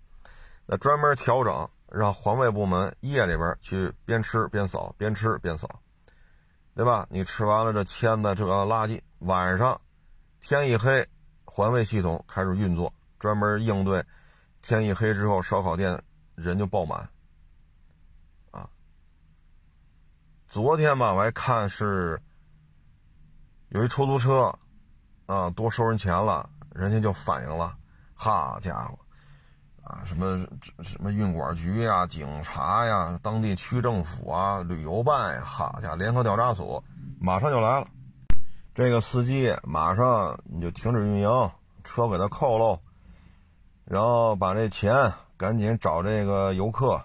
那专门调整，让环卫部门夜里边去边吃边扫，边吃边扫，对吧？你吃完了这签的这个垃圾，晚上天一黑，环卫系统开始运作，专门应对天一黑之后烧烤店人就爆满。啊昨天吧，我还看是有一出租车，啊，多收人钱了，人家就反映了，好家伙，啊，什么什么运管局呀、警察呀、当地区政府啊、旅游办呀，好家伙，联合调查组马上就来了，这个司机马上你就停止运营，车给他扣喽，然后把这钱赶紧找这个游客，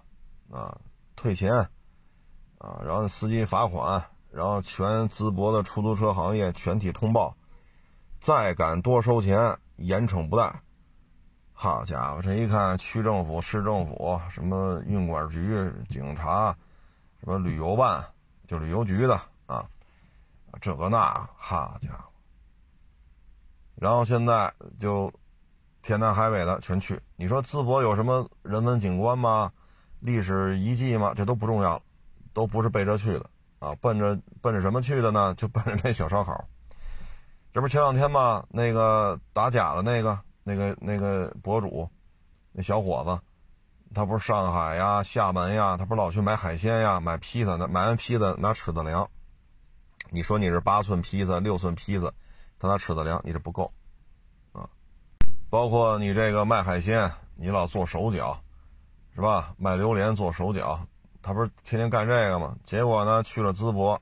啊，退钱。啊，然后司机罚款，然后全淄博的出租车行业全体通报，再敢多收钱，严惩不贷。好家伙，这一看，区政府、市政府、什么运管局、警察，什么旅游办，就旅游局的啊，这个那，好家伙。然后现在就天南海北的全去。你说淄博有什么人文景观吗？历史遗迹吗？这都不重要了。都不是奔着去的啊，奔着奔着什么去的呢？就奔着那小烧烤。这不前两天吗？那个打假的那个、那个、那个博主，那小伙子，他不是上海呀、厦门呀，他不是老去买海鲜呀、买披萨的，买完披萨拿尺子量。你说你是八寸披萨、六寸披萨，他拿尺子量，你这不够啊。包括你这个卖海鲜，你老做手脚，是吧？卖榴莲做手脚。他不是天天干这个吗？结果呢，去了淄博，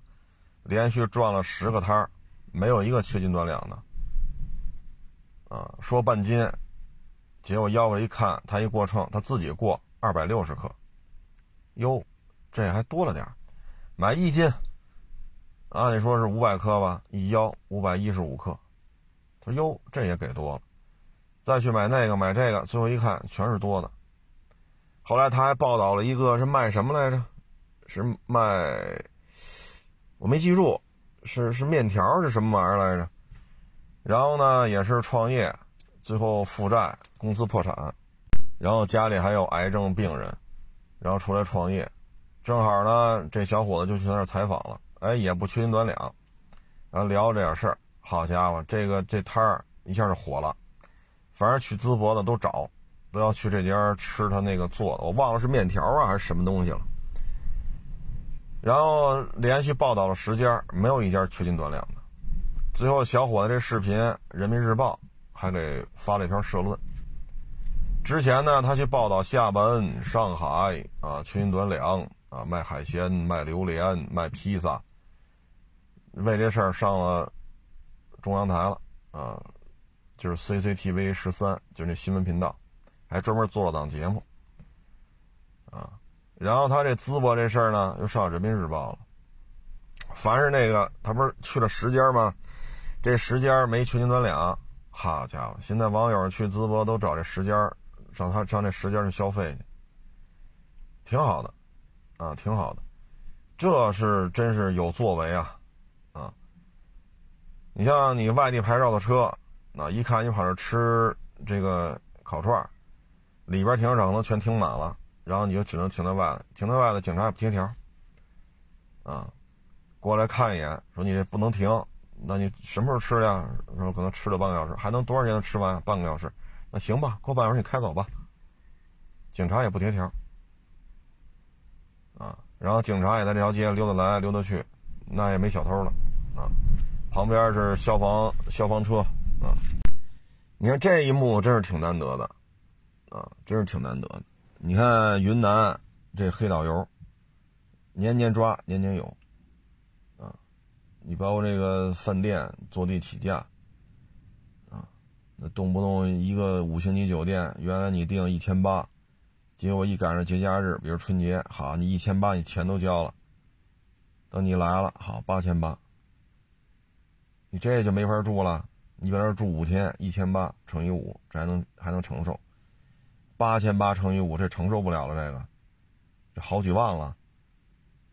连续转了十个摊儿，没有一个缺斤短两的。啊，说半斤，结果要过一看，他一过秤，他自己过二百六十克，哟，这还多了点买一斤，按理说是五百克吧，一腰五百一十五克，他说哟，这也给多了。再去买那个买这个，最后一看全是多的。后来他还报道了一个是卖什么来着？是卖，我没记住，是是面条是什么玩意儿来着？然后呢，也是创业，最后负债，公司破产，然后家里还有癌症病人，然后出来创业，正好呢，这小伙子就去那儿采访了，哎，也不缺斤短两，然后聊这点事儿，好家伙，这个这摊儿一下就火了，反正去淄博的都找。都要去这家吃他那个做的，我忘了是面条啊还是什么东西了。然后连续报道了十家，没有一家缺斤短两的。最后小伙子这视频，《人民日报》还给发了一篇社论。之前呢，他去报道厦门、上海啊，缺斤短两啊，卖海鲜、卖榴莲、卖披萨，为这事儿上了中央台了啊，就是 CCTV 十三，就那新闻频道。还专门做了档节目，啊，然后他这淄博这事儿呢，又上人民日报了。凡是那个他不是去了十家吗？这十家没缺斤短两，好家伙！现在网友去淄博都找这十家，上他上这十家去消费去，挺好的，啊，挺好的，这是真是有作为啊，啊！你像你外地牌照的车，那一看你跑这吃这个烤串里边停车场都全停满了，然后你就只能停在外头，停在外头，警察也不贴条，啊，过来看一眼，说你这不能停，那你什么时候吃的呀？说可能吃了半个小时，还能多少钱能吃完？半个小时，那行吧，过半小时你开走吧。警察也不贴条，啊，然后警察也在这条街溜达来溜达去，那也没小偷了，啊，旁边是消防消防车，啊，你看这一幕真是挺难得的，啊，真是挺难得的。你看云南这黑导游，年年抓，年年有，你包括这个饭店坐地起价，啊，那动不动一个五星级酒店，原来你订一千八。结果一赶上节假日，比如春节，好，你一千八，你钱都交了。等你来了，好，八千八，你这就没法住了。你在这住五天，一千八乘以五，这还能还能承受。八千八乘以五，这承受不了了，这个，这好几万了。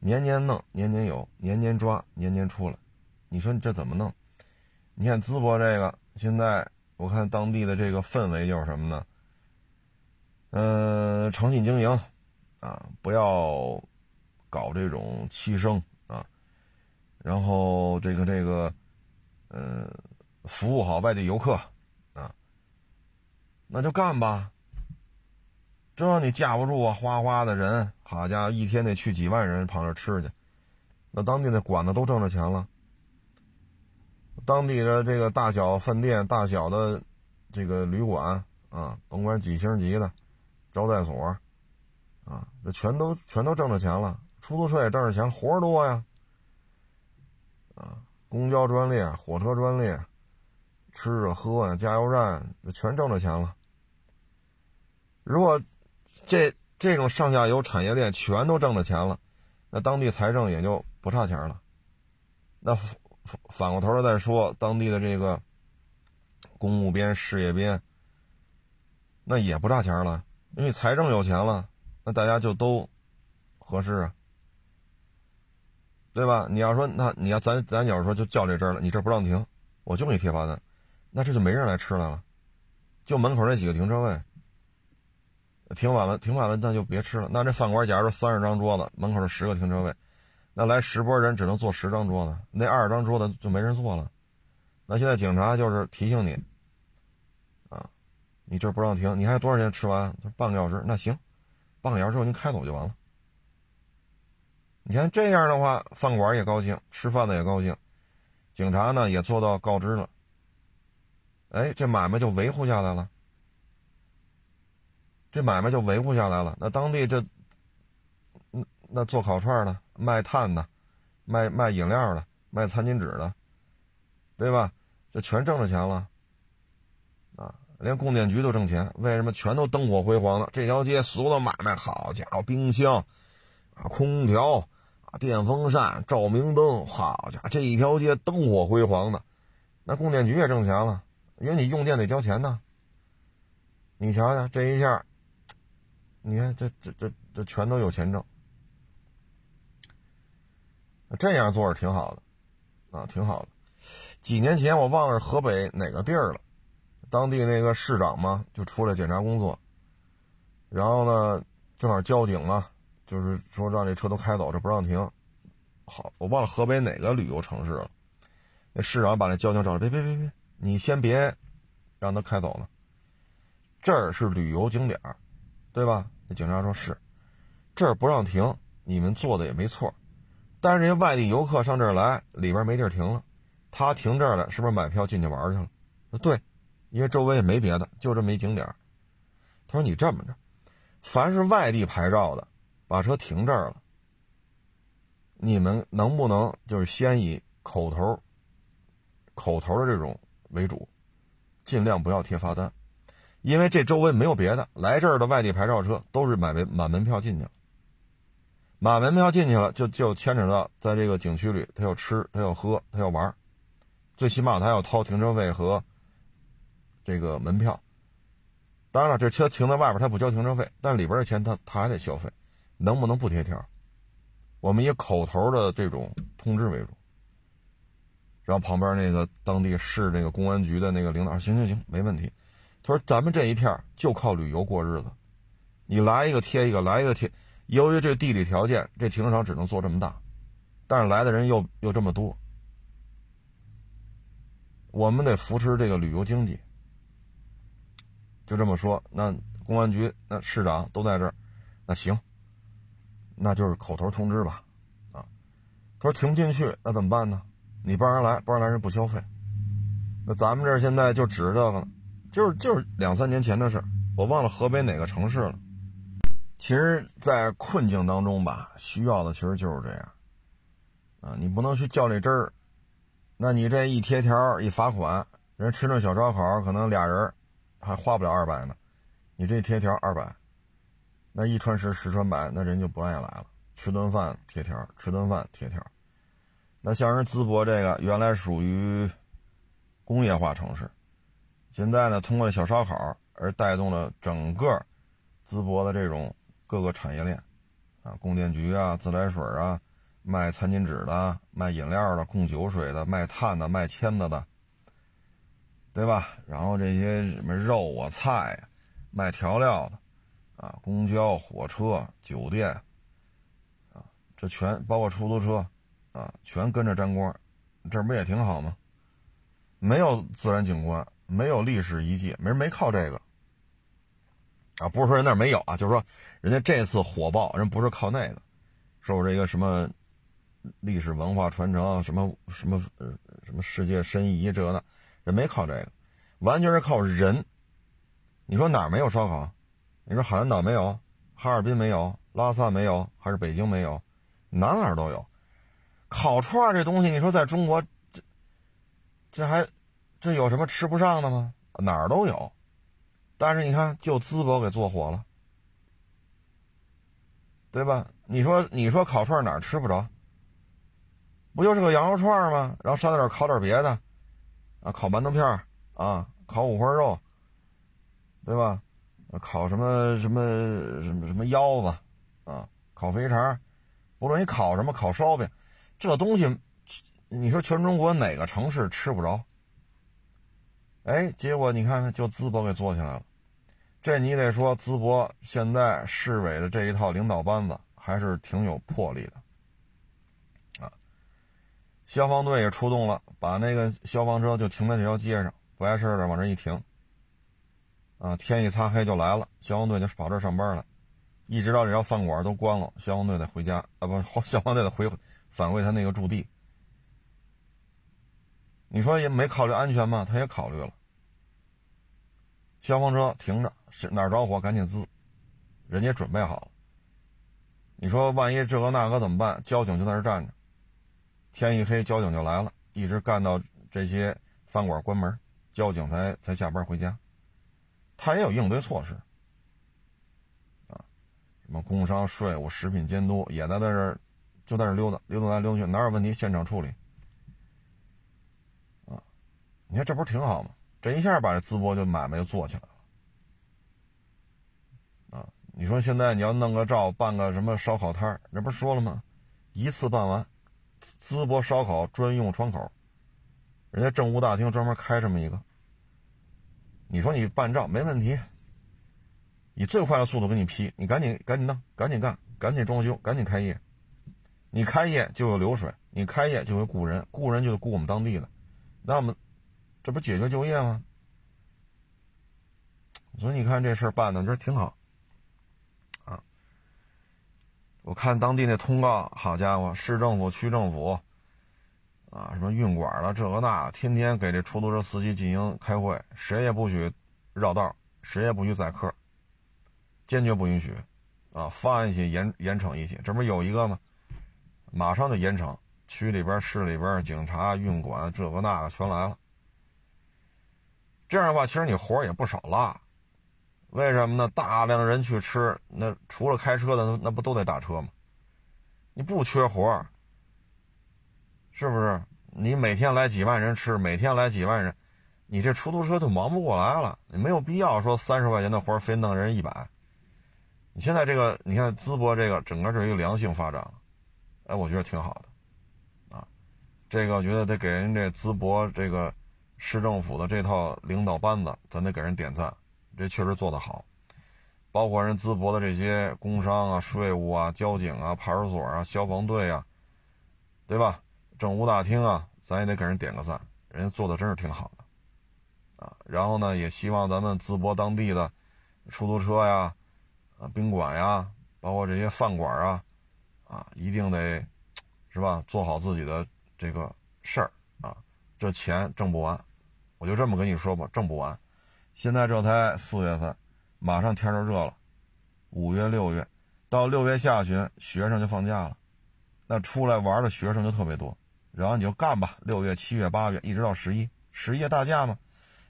年年弄，年年有，年年抓，年年出来。你说你这怎么弄？你看淄博这个，现在我看当地的这个氛围就是什么呢？嗯，诚信经营，啊，不要搞这种欺生啊，然后这个这个，呃，服务好外地游客，啊，那就干吧。这你架不住啊，哗哗的人，好家伙，一天得去几万人跑那吃去，那当地的馆子都挣着钱了，当地的这个大小饭店、大小的这个旅馆啊，甭管几星级的。招待所，啊，这全都全都挣着钱了，出租车也挣着钱，活多呀，啊，公交专列、火车专列，吃啊喝啊，加油站这全挣着钱了。如果这这种上下游产业链全都挣着钱了，那当地财政也就不差钱了。那反反过头来再说，当地的这个公务编、事业编，那也不差钱了。因为财政有钱了，那大家就都合适啊，对吧？你要说那你要咱咱要是说就叫这阵了，你这不让停，我就给你贴罚单，那这就没人来吃来了，就门口那几个停车位，停晚了停晚了那就别吃了。那这饭馆假如说三十张桌子，门口是十个停车位，那来十波人只能坐十张桌子，那二十张桌子就没人坐了。那现在警察就是提醒你啊。你这不让停，你还有多少钱吃完？半个小时，那行，半个小时之后您开走就完了。你看这样的话，饭馆也高兴，吃饭的也高兴，警察呢也做到告知了。哎，这买卖就维护下来了，这买卖就维护下来了。那当地这，嗯，那做烤串的、卖炭的、卖卖饮料的、卖餐巾纸的，对吧？这全挣着钱了。啊连供电局都挣钱，为什么全都灯火辉煌的？这条街所有的买卖，好家伙，冰箱啊，空调啊，电风扇，照明灯，好家伙，这一条街灯火辉煌的。那供电局也挣钱了，因为你用电得交钱呢。你瞧瞧这一下，你看这这这这全都有钱挣，这样做是挺好的啊，挺好的。几年前我忘了河北哪个地儿了。当地那个市长嘛，就出来检查工作，然后呢，正好交警嘛，就是说让这车都开走，这不让停。好，我忘了河北哪个旅游城市了。那市长把那交警找来，别别别别，你先别让他开走了。这儿是旅游景点儿对吧？那警察说是，这儿不让停，你们做的也没错。但是人家外地游客上这儿来，里边没地儿停了，他停这儿了，是不是买票进去玩去了？对。因为周围也没别的，就这么一景点他说：“你这么着，凡是外地牌照的，把车停这儿了，你们能不能就是先以口头、口头的这种为主，尽量不要贴罚单，因为这周围没有别的，来这儿的外地牌照车都是买门买门票进去了，买门票进去了，就就牵扯到在这个景区里，他要吃，他要喝，他要玩，最起码他要掏停车费和。”这个门票，当然了，这车停在外边，他不交停车费，但里边的钱他他还得消费，能不能不贴条？我们以口头的这种通知为主。然后旁边那个当地市那个公安局的那个领导说：“行行行，没问题。”他说：“咱们这一片就靠旅游过日子，你来一个贴一个，来一个贴。由于这地理条件，这停车场只能做这么大，但是来的人又又这么多，我们得扶持这个旅游经济。就这么说，那公安局那市长都在这儿，那行，那就是口头通知吧，啊，他说停不进去，那怎么办呢？你不让人来，不让来人不消费，那咱们这儿现在就指着这个了，就是就是两三年前的事我忘了河北哪个城市了。其实，在困境当中吧，需要的其实就是这样，啊，你不能去较这真儿，那你这一贴条一罚款，人吃顿小烧烤可能俩人还花不了二百呢，你这贴条二百，那一传十，十传百，那人就不愿意来了。吃顿饭贴条，吃顿饭贴条，那像人淄博这个原来属于工业化城市，现在呢，通过小烧烤而带动了整个淄博的这种。各个产业链，啊，供电局啊，自来水啊，卖餐巾纸的，卖饮料的，供酒水的，卖炭的，卖签子的，对吧？然后这些什么肉啊、菜啊，卖调料的，啊，公交、火车、酒店，啊，这全包括出租车，啊，全跟着沾光，这不也挺好吗？没有自然景观，没有历史遗迹，没人没靠这个。啊，不是说人那没有啊，就是说，人家这次火爆，人不是靠那个，受这个什么历史文化传承，什么什么呃什么世界申遗这的，人没靠这个，完全是靠人。你说哪儿没有烧烤？你说海南岛没有，哈尔滨没有，拉萨没有，还是北京没有？哪哪儿都有。烤串这东西，你说在中国这这还这有什么吃不上的吗？哪儿都有。但是你看，就淄博给做火了，对吧？你说，你说烤串哪儿吃不着？不就是个羊肉串吗？然后上那点烤点别的，啊，烤馒头片啊，烤五花肉，对吧？烤什么什么什么什么腰子，啊，烤肥肠，不论你烤什么，烤烧饼，这东西，你说全中国哪个城市吃不着？哎，结果你看看，就淄博给做起来了。这你得说，淄博现在市委的这一套领导班子还是挺有魄力的，啊，消防队也出动了，把那个消防车就停在这条街上，不碍事的往这一停，啊，天一擦黑就来了，消防队就跑这上班了，一直到这条饭馆都关了，消防队得回家啊，不，消防队得回返回他那个驻地。你说也没考虑安全吗？他也考虑了。消防车停着，是哪着火赶紧滋，人家准备好了。你说万一这个那个怎么办？交警就在这站着，天一黑交警就来了，一直干到这些饭馆关门，交警才才下班回家。他也有应对措施，啊，什么工商、税务、食品监督也在在这，就在这溜达溜达来溜达去，哪有问题现场处理。啊，你看这不是挺好吗？这一下把这淄博就买卖就做起来了，啊！你说现在你要弄个照办个什么烧烤摊儿，那不是说了吗？一次办完，淄博烧烤专用窗口，人家政务大厅专门开这么一个。你说你办照没问题，以最快的速度给你批，你赶紧赶紧弄，赶紧干，赶紧装修，赶紧开业。你开业就有流水，你开业就会雇人，雇人就得雇我们当地的，那我们。这不解决就业吗？所以你看这事儿办的，这挺好，啊！我看当地那通告，好家伙，市政府、区政府，啊，什么运管的这个那，天天给这出租车司机进行开会，谁也不许绕道，谁也不许载客，坚决不允许，啊，发案起严严惩一起，这不有一个吗？马上就严惩，区里边、市里边，警察、运管这个那个全来了。这样的话，其实你活也不少拉，为什么呢？大量的人去吃，那除了开车的，那不都得打车吗？你不缺活是不是？你每天来几万人吃，每天来几万人，你这出租车都忙不过来了。你没有必要说三十块钱的活非弄人一百。你现在这个，你看淄博这个整个是一个良性发展，哎，我觉得挺好的，啊，这个我觉得得给人这淄博这个。市政府的这套领导班子，咱得给人点赞，这确实做得好。包括人淄博的这些工商啊、税务啊、交警啊、派出所啊、消防队啊，对吧？政务大厅啊，咱也得给人点个赞，人家做的真是挺好的啊。然后呢，也希望咱们淄博当地的出租车呀、啊宾馆呀，包括这些饭馆啊，啊，一定得是吧，做好自己的这个事儿啊。这钱挣不完，我就这么跟你说吧，挣不完。现在这才四月份，马上天就热了，五月、六月，到六月下旬，学生就放假了，那出来玩的学生就特别多，然后你就干吧，六月、七月、八月，一直到十一，十一大假嘛，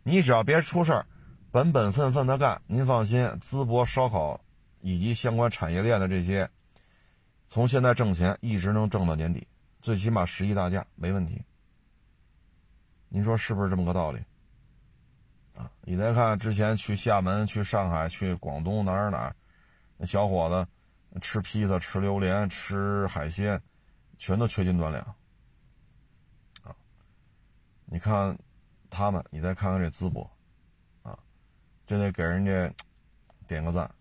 你只要别出事儿，本本分分的干，您放心，淄博烧烤以及相关产业链的这些，从现在挣钱一直能挣到年底，最起码十一大假没问题。您说是不是这么个道理？啊，你再看之前去厦门、去上海、去广东哪儿哪儿，那小伙子吃披萨、吃榴莲、吃海鲜，全都缺斤短两。啊，你看他们，你再看看这淄博，啊，这得给人家点个赞，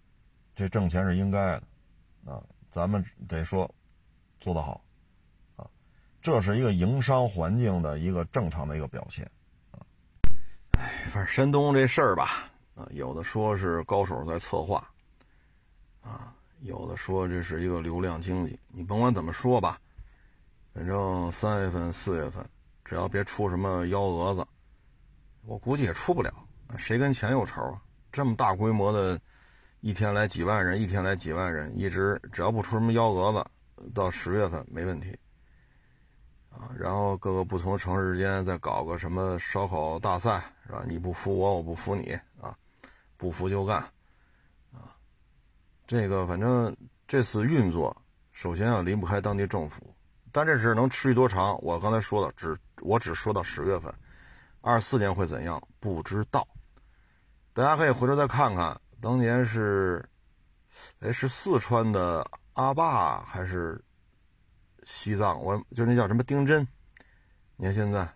这挣钱是应该的，啊，咱们得说做得好。这是一个营商环境的一个正常的一个表现，啊，哎，反正山东这事儿吧，啊，有的说是高手在策划，啊，有的说这是一个流量经济，你甭管怎么说吧，反正三月份、四月份，只要别出什么幺蛾子，我估计也出不了。谁跟钱有仇啊？这么大规模的，一天来几万人，一天来几万人，一直只要不出什么幺蛾子，到十月份没问题。啊，然后各个不同城市之间再搞个什么烧烤大赛，是吧？你不服我，我不服你啊，不服就干，啊，这个反正这次运作，首先啊离不开当地政府，但这事能持续多长？我刚才说的只我只说到十月份，二四年会怎样不知道，大家可以回头再看看，当年是，哎是四川的阿坝还是？西藏，我就那叫什么丁真，你看现在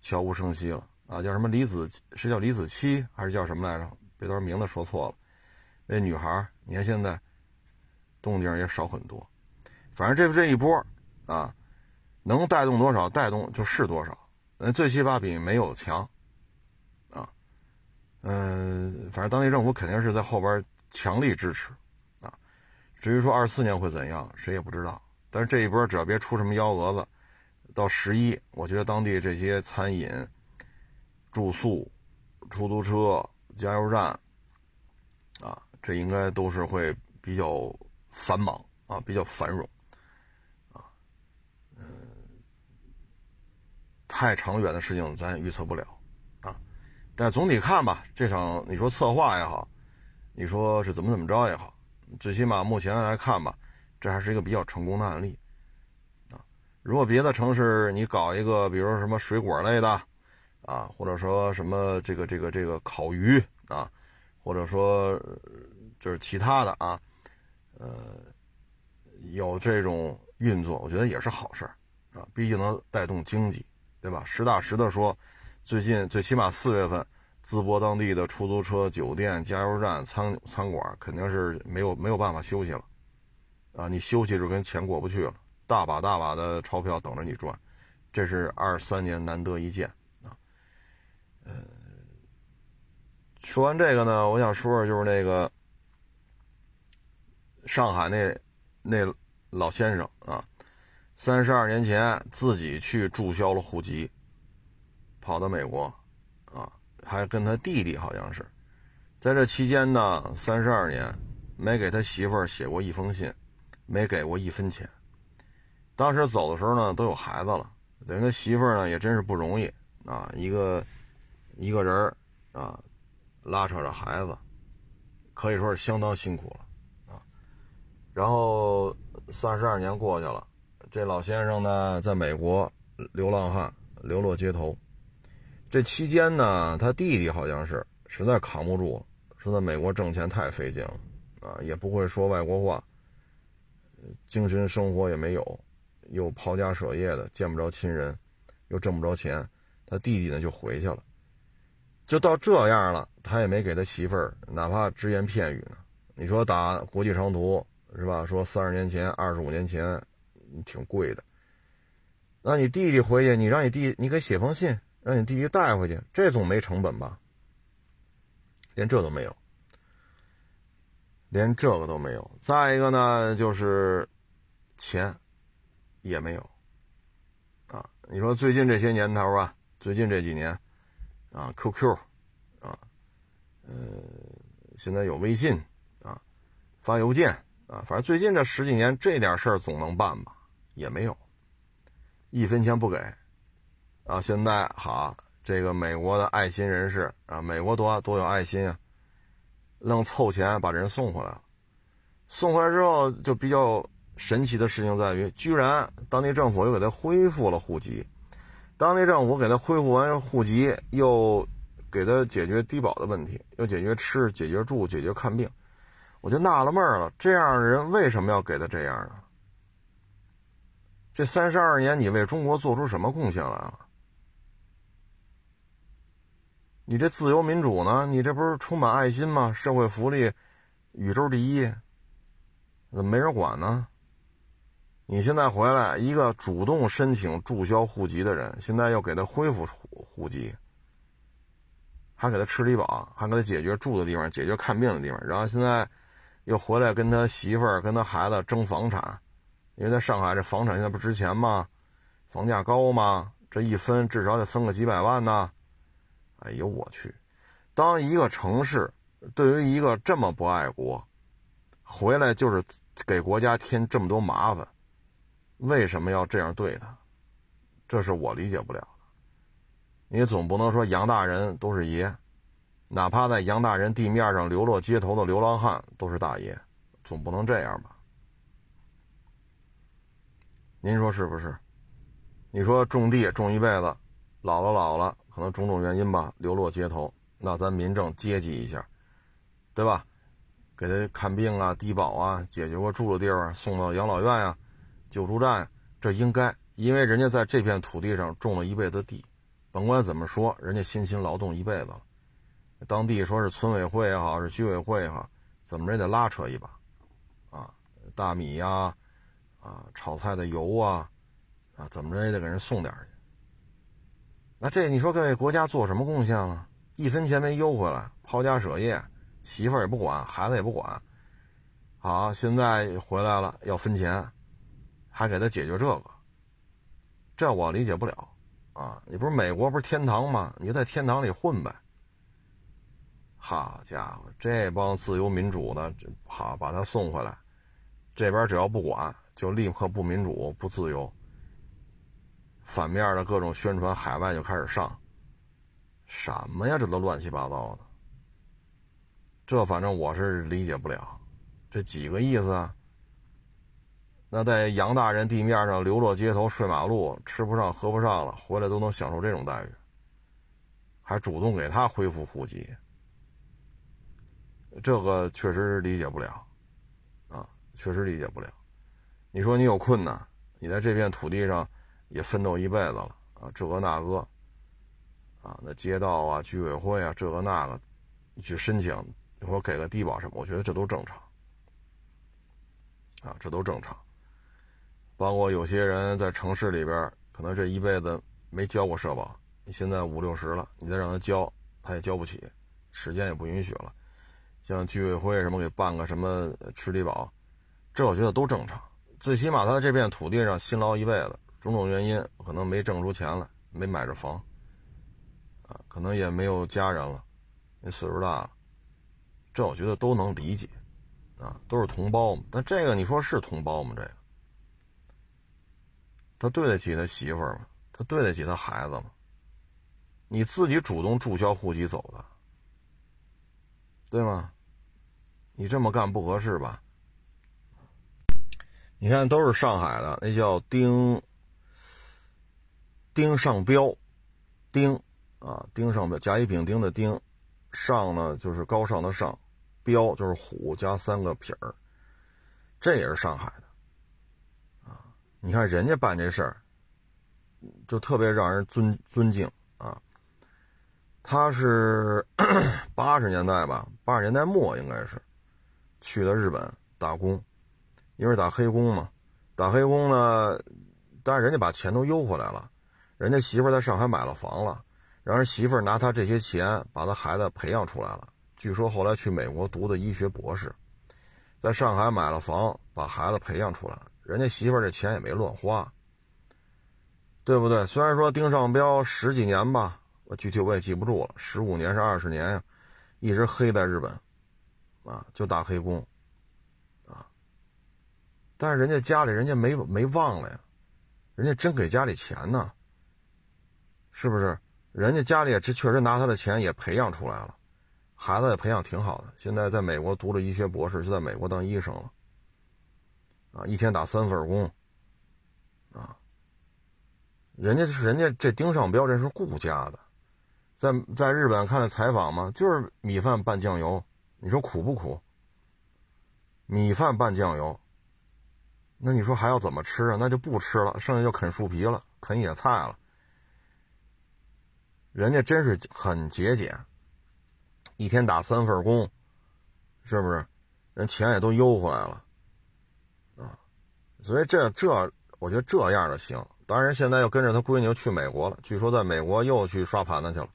悄无声息了啊！叫什么李子，是叫李子柒还是叫什么来着？别到时候名字说错了。那女孩，你看现在动静也少很多。反正这这一波啊，能带动多少带动就是多少。那最起码比没有强啊。嗯，反正当地政府肯定是在后边强力支持啊。至于说二四年会怎样，谁也不知道。但是这一波只要别出什么幺蛾子，到十一，我觉得当地这些餐饮、住宿、出租车、加油站，啊，这应该都是会比较繁忙啊，比较繁荣，啊，嗯，太长远的事情咱也预测不了啊。但总体看吧，这场你说策划也好，你说是怎么怎么着也好，最起码目前来看吧。这还是一个比较成功的案例，啊，如果别的城市你搞一个，比如说什么水果类的，啊，或者说什么这个这个这个烤鱼啊，或者说就是其他的啊，呃，有这种运作，我觉得也是好事儿，啊，毕竟能带动经济，对吧？实打实的说，最近最起码四月份，淄博当地的出租车、酒店、加油站、餐餐馆肯定是没有没有办法休息了。啊，你休息就跟钱过不去了，大把大把的钞票等着你赚，这是二三年难得一见啊。呃，说完这个呢，我想说说就是那个上海那那老先生啊，三十二年前自己去注销了户籍，跑到美国啊，还跟他弟弟好像是，在这期间呢，三十二年没给他媳妇儿写过一封信。没给过一分钱。当时走的时候呢，都有孩子了，等于他媳妇儿呢也真是不容易啊，一个一个人啊，拉扯着孩子，可以说是相当辛苦了啊。然后三十二年过去了，这老先生呢，在美国流浪汉，流落街头。这期间呢，他弟弟好像是实在扛不住了，说在美国挣钱太费劲了啊，也不会说外国话。精神生活也没有，又抛家舍业的，见不着亲人，又挣不着钱，他弟弟呢就回去了，就到这样了，他也没给他媳妇儿哪怕只言片语呢。你说打国际长途是吧？说三十年前、二十五年前挺贵的，那你弟弟回去，你让你弟，你给写封信，让你弟弟带回去，这总没成本吧？连这都没有，连这个都没有。再一个呢，就是钱也没有啊。你说最近这些年头啊，最近这几年啊，QQ 啊，呃，现在有微信啊，发邮件啊，反正最近这十几年这点事儿总能办吧？也没有。一分钱不给，啊！现在好，这个美国的爱心人士啊，美国多多有爱心啊，愣凑钱把人送回来了。送回来之后，就比较神奇的事情在于，居然当地政府又给他恢复了户籍。当地政府给他恢复完户籍，又给他解决低保的问题，又解决吃、解决住、解决看病，我就纳了闷了：这样的人为什么要给他这样呢？这三十二年，你为中国做出什么贡献来了？你这自由民主呢？你这不是充满爱心吗？社会福利，宇宙第一，怎么没人管呢？你现在回来，一个主动申请注销户籍的人，现在又给他恢复户户籍，还给他吃低保，还给他解决住的地方、解决看病的地方，然后现在又回来跟他媳妇儿、跟他孩子争房产。因为在上海，这房产现在不值钱吗？房价高吗？这一分至少得分个几百万呢。哎呦我去！当一个城市对于一个这么不爱国，回来就是给国家添这么多麻烦，为什么要这样对他？这是我理解不了的。你总不能说杨大人都是爷，哪怕在杨大人地面上流落街头的流浪汉都是大爷，总不能这样吧？您说是不是？你说种地种一辈子，老了老了，可能种种原因吧，流落街头。那咱民政接济一下，对吧？给他看病啊，低保啊，解决过住的地儿，送到养老院啊、救助站，这应该，因为人家在这片土地上种了一辈子地，甭管怎么说，人家辛勤劳动一辈子了。当地说是村委会也好，是居委会也好，怎么着也得拉扯一把，啊，大米呀。啊，炒菜的油啊，啊，怎么着也得给人送点去。那这你说各位国家做什么贡献了？一分钱没邮回来，抛家舍业，媳妇儿也不管，孩子也不管。好，现在回来了要分钱，还给他解决这个，这我理解不了啊！你不是美国不是天堂吗？你就在天堂里混呗。好家伙，这帮自由民主的，好把他送回来，这边只要不管。就立刻不民主、不自由，反面的各种宣传，海外就开始上，什么呀？这都乱七八糟的，这反正我是理解不了，这几个意思啊？那在杨大人地面上流落街头、睡马路、吃不上、喝不上了，回来都能享受这种待遇，还主动给他恢复户籍，这个确实理解不了，啊，确实理解不了。你说你有困难，你在这片土地上也奋斗一辈子了啊，这个那个，啊，那街道啊、居委会啊，这个那个，你去申请，你说给个低保什么，我觉得这都正常，啊，这都正常。包括有些人在城市里边，可能这一辈子没交过社保，你现在五六十了，你再让他交，他也交不起，时间也不允许了。像居委会什么给办个什么吃低保，这我觉得都正常。最起码他在这片土地上辛劳一辈子，种种原因可能没挣出钱来，没买着房，啊，可能也没有家人了，那岁数大了，这我觉得都能理解，啊，都是同胞嘛。但这个你说是同胞吗？这个，他对得起他媳妇儿吗？他对得起他孩子吗？你自己主动注销户籍走的，对吗？你这么干不合适吧？你看，都是上海的，那叫丁丁上彪，丁啊，丁上彪，甲乙丙丁的丁，上呢就是高尚的上，彪就是虎加三个撇儿，这也是上海的啊。你看人家办这事儿，就特别让人尊尊敬啊。他是 八十年代吧，八十年代末应该是去了日本打工。因为打黑工嘛，打黑工呢，但是人家把钱都邮回来了，人家媳妇在上海买了房了，让人媳妇拿他这些钱把他孩子培养出来了。据说后来去美国读的医学博士，在上海买了房，把孩子培养出来了。人家媳妇这钱也没乱花，对不对？虽然说丁尚彪十几年吧，我具体我也记不住了，十五年是二十年呀，一直黑在日本，啊，就打黑工。啊但是人家家里人家没没忘了呀，人家真给家里钱呢，是不是？人家家里也确确实拿他的钱也培养出来了，孩子也培养挺好的，现在在美国读了医学博士，就在美国当医生了，啊，一天打三份工，啊，人家是人家这丁尚彪这是顾家的，在在日本看了采访嘛，就是米饭拌酱油，你说苦不苦？米饭拌酱油。那你说还要怎么吃啊？那就不吃了，剩下就啃树皮了，啃野菜了。人家真是很节俭，一天打三份工，是不是？人钱也都邮回来了，啊，所以这这，我觉得这样的行。当然，现在又跟着他闺女去美国了，据说在美国又去刷盘子去了，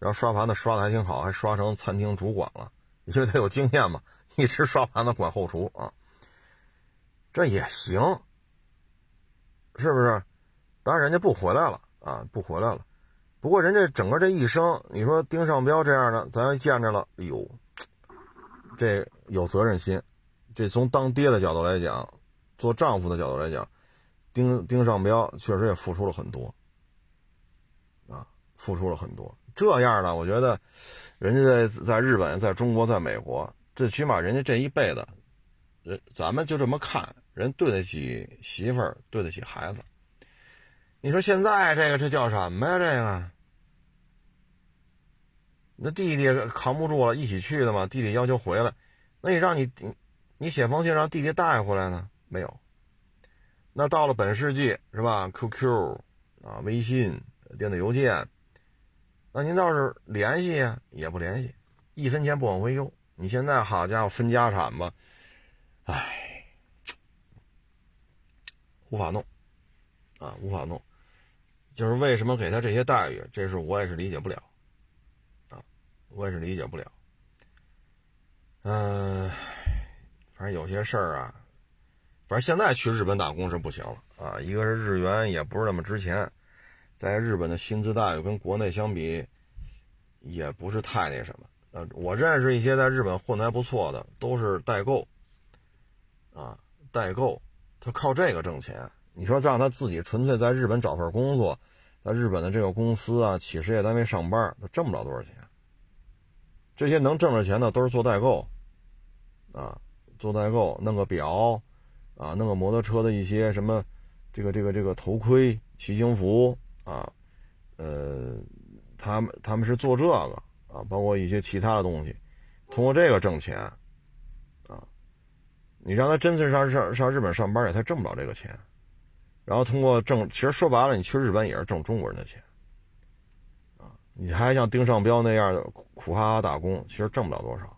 然后刷盘子刷的还挺好，还刷成餐厅主管了，因为他有经验嘛，一直刷盘子管后厨啊。这也行，是不是？当然人家不回来了啊，不回来了。不过人家整个这一生，你说丁尚彪这样的，咱见着了，哎呦，这有责任心。这从当爹的角度来讲，做丈夫的角度来讲，丁丁尚彪确实也付出了很多，啊，付出了很多。这样的，我觉得，人家在在日本、在中国、在美国，最起码人家这一辈子，人咱们就这么看。人对得起媳妇儿，对得起孩子。你说现在这个这叫什么呀？这个，那弟弟扛不住了，一起去的嘛。弟弟要求回来，那你让你你写封信让弟弟带回来呢？没有。那到了本世纪是吧？QQ 啊，微信、电子邮件，那您倒是联系呀，也不联系，一分钱不往回邮。你现在好家伙分家产吧，唉。无法弄，啊，无法弄，就是为什么给他这些待遇，这是我也是理解不了，我也是理解不了。嗯，反正有些事儿啊，反正现在去日本打工是不行了啊。一个是日元也不是那么值钱，在日本的薪资待遇跟国内相比，也不是太那什么。呃，我认识一些在日本混的还不错的，都是代购，啊，代购。他靠这个挣钱，你说让他自己纯粹在日本找份工作，在日本的这个公司啊、企事业单位上班，他挣不了多少钱。这些能挣着钱的都是做代购，啊，做代购弄个表，啊，弄个摩托车的一些什么，这个这个这个头盔、骑行服啊，呃，他们他们是做这个啊，包括一些其他的东西，通过这个挣钱。啊你让他真是上上上日本上班去，他挣不了这个钱。然后通过挣，其实说白了，你去日本也是挣中国人的钱，你还像丁尚彪那样的苦哈哈打工，其实挣不了多少，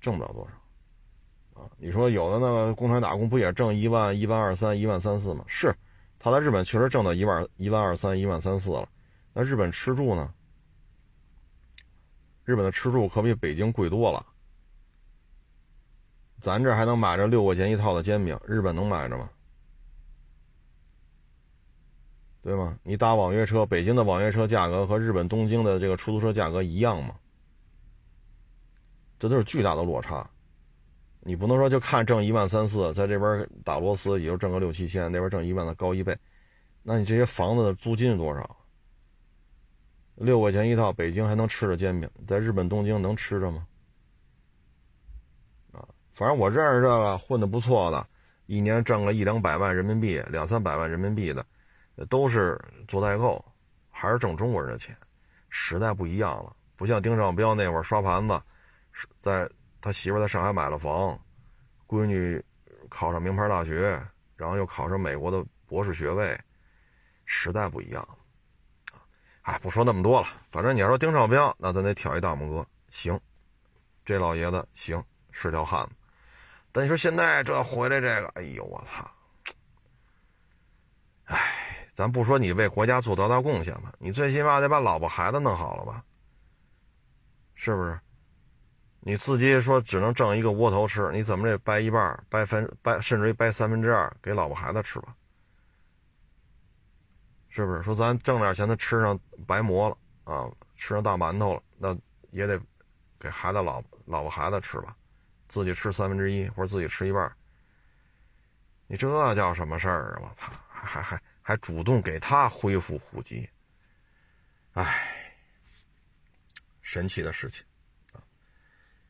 挣不了多少，啊，你说有的那个工厂打工不也挣一万一万二三一万三四吗？是，他在日本确实挣到一万一万二三一万三四了。那日本吃住呢？日本的吃住可比北京贵多了。咱这还能买着六块钱一套的煎饼，日本能买着吗？对吗？你打网约车，北京的网约车价格和日本东京的这个出租车价格一样吗？这都是巨大的落差。你不能说就看挣一万三四，在这边打螺丝也就挣个六七千，那边挣一万的高一倍。那你这些房子的租金是多少？六块钱一套，北京还能吃着煎饼，在日本东京能吃着吗？啊反正我认识这个混的不错的，一年挣个一两百万人民币、两三百万人民币的，都是做代购，还是挣中国人的钱。时代不一样了，不像丁尚彪那会儿刷盘子，在他媳妇在上海买了房，闺女考上名牌大学，然后又考上美国的博士学位，时代不一样了。哎，不说那么多了，反正你要说丁尚彪，那咱得挑一大拇哥，行，这老爷子行，是条汉子。但你说现在这回来这个，哎呦我操！唉，咱不说你为国家做多大贡献吧，你最起码得把老婆孩子弄好了吧？是不是？你自己说只能挣一个窝头吃，你怎么得掰一半，掰分掰，甚至于掰三分之二给老婆孩子吃吧？是不是？说咱挣点钱，他吃上白馍了啊，吃上大馒头了，那也得给孩子、老老婆孩子吃吧，自己吃三分之一或者自己吃一半。你这叫什么事儿啊？我操，还还还还主动给他恢复户籍，哎，神奇的事情啊。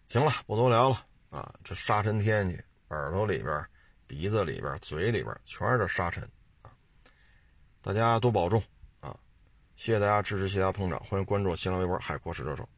行了，不多聊了啊！这沙尘天气，耳朵里边、鼻子里边、嘴里边全是这沙尘啊！大家多保重啊！谢谢大家支持，谢谢大家捧场，欢迎关注新浪微博“海阔试车手”。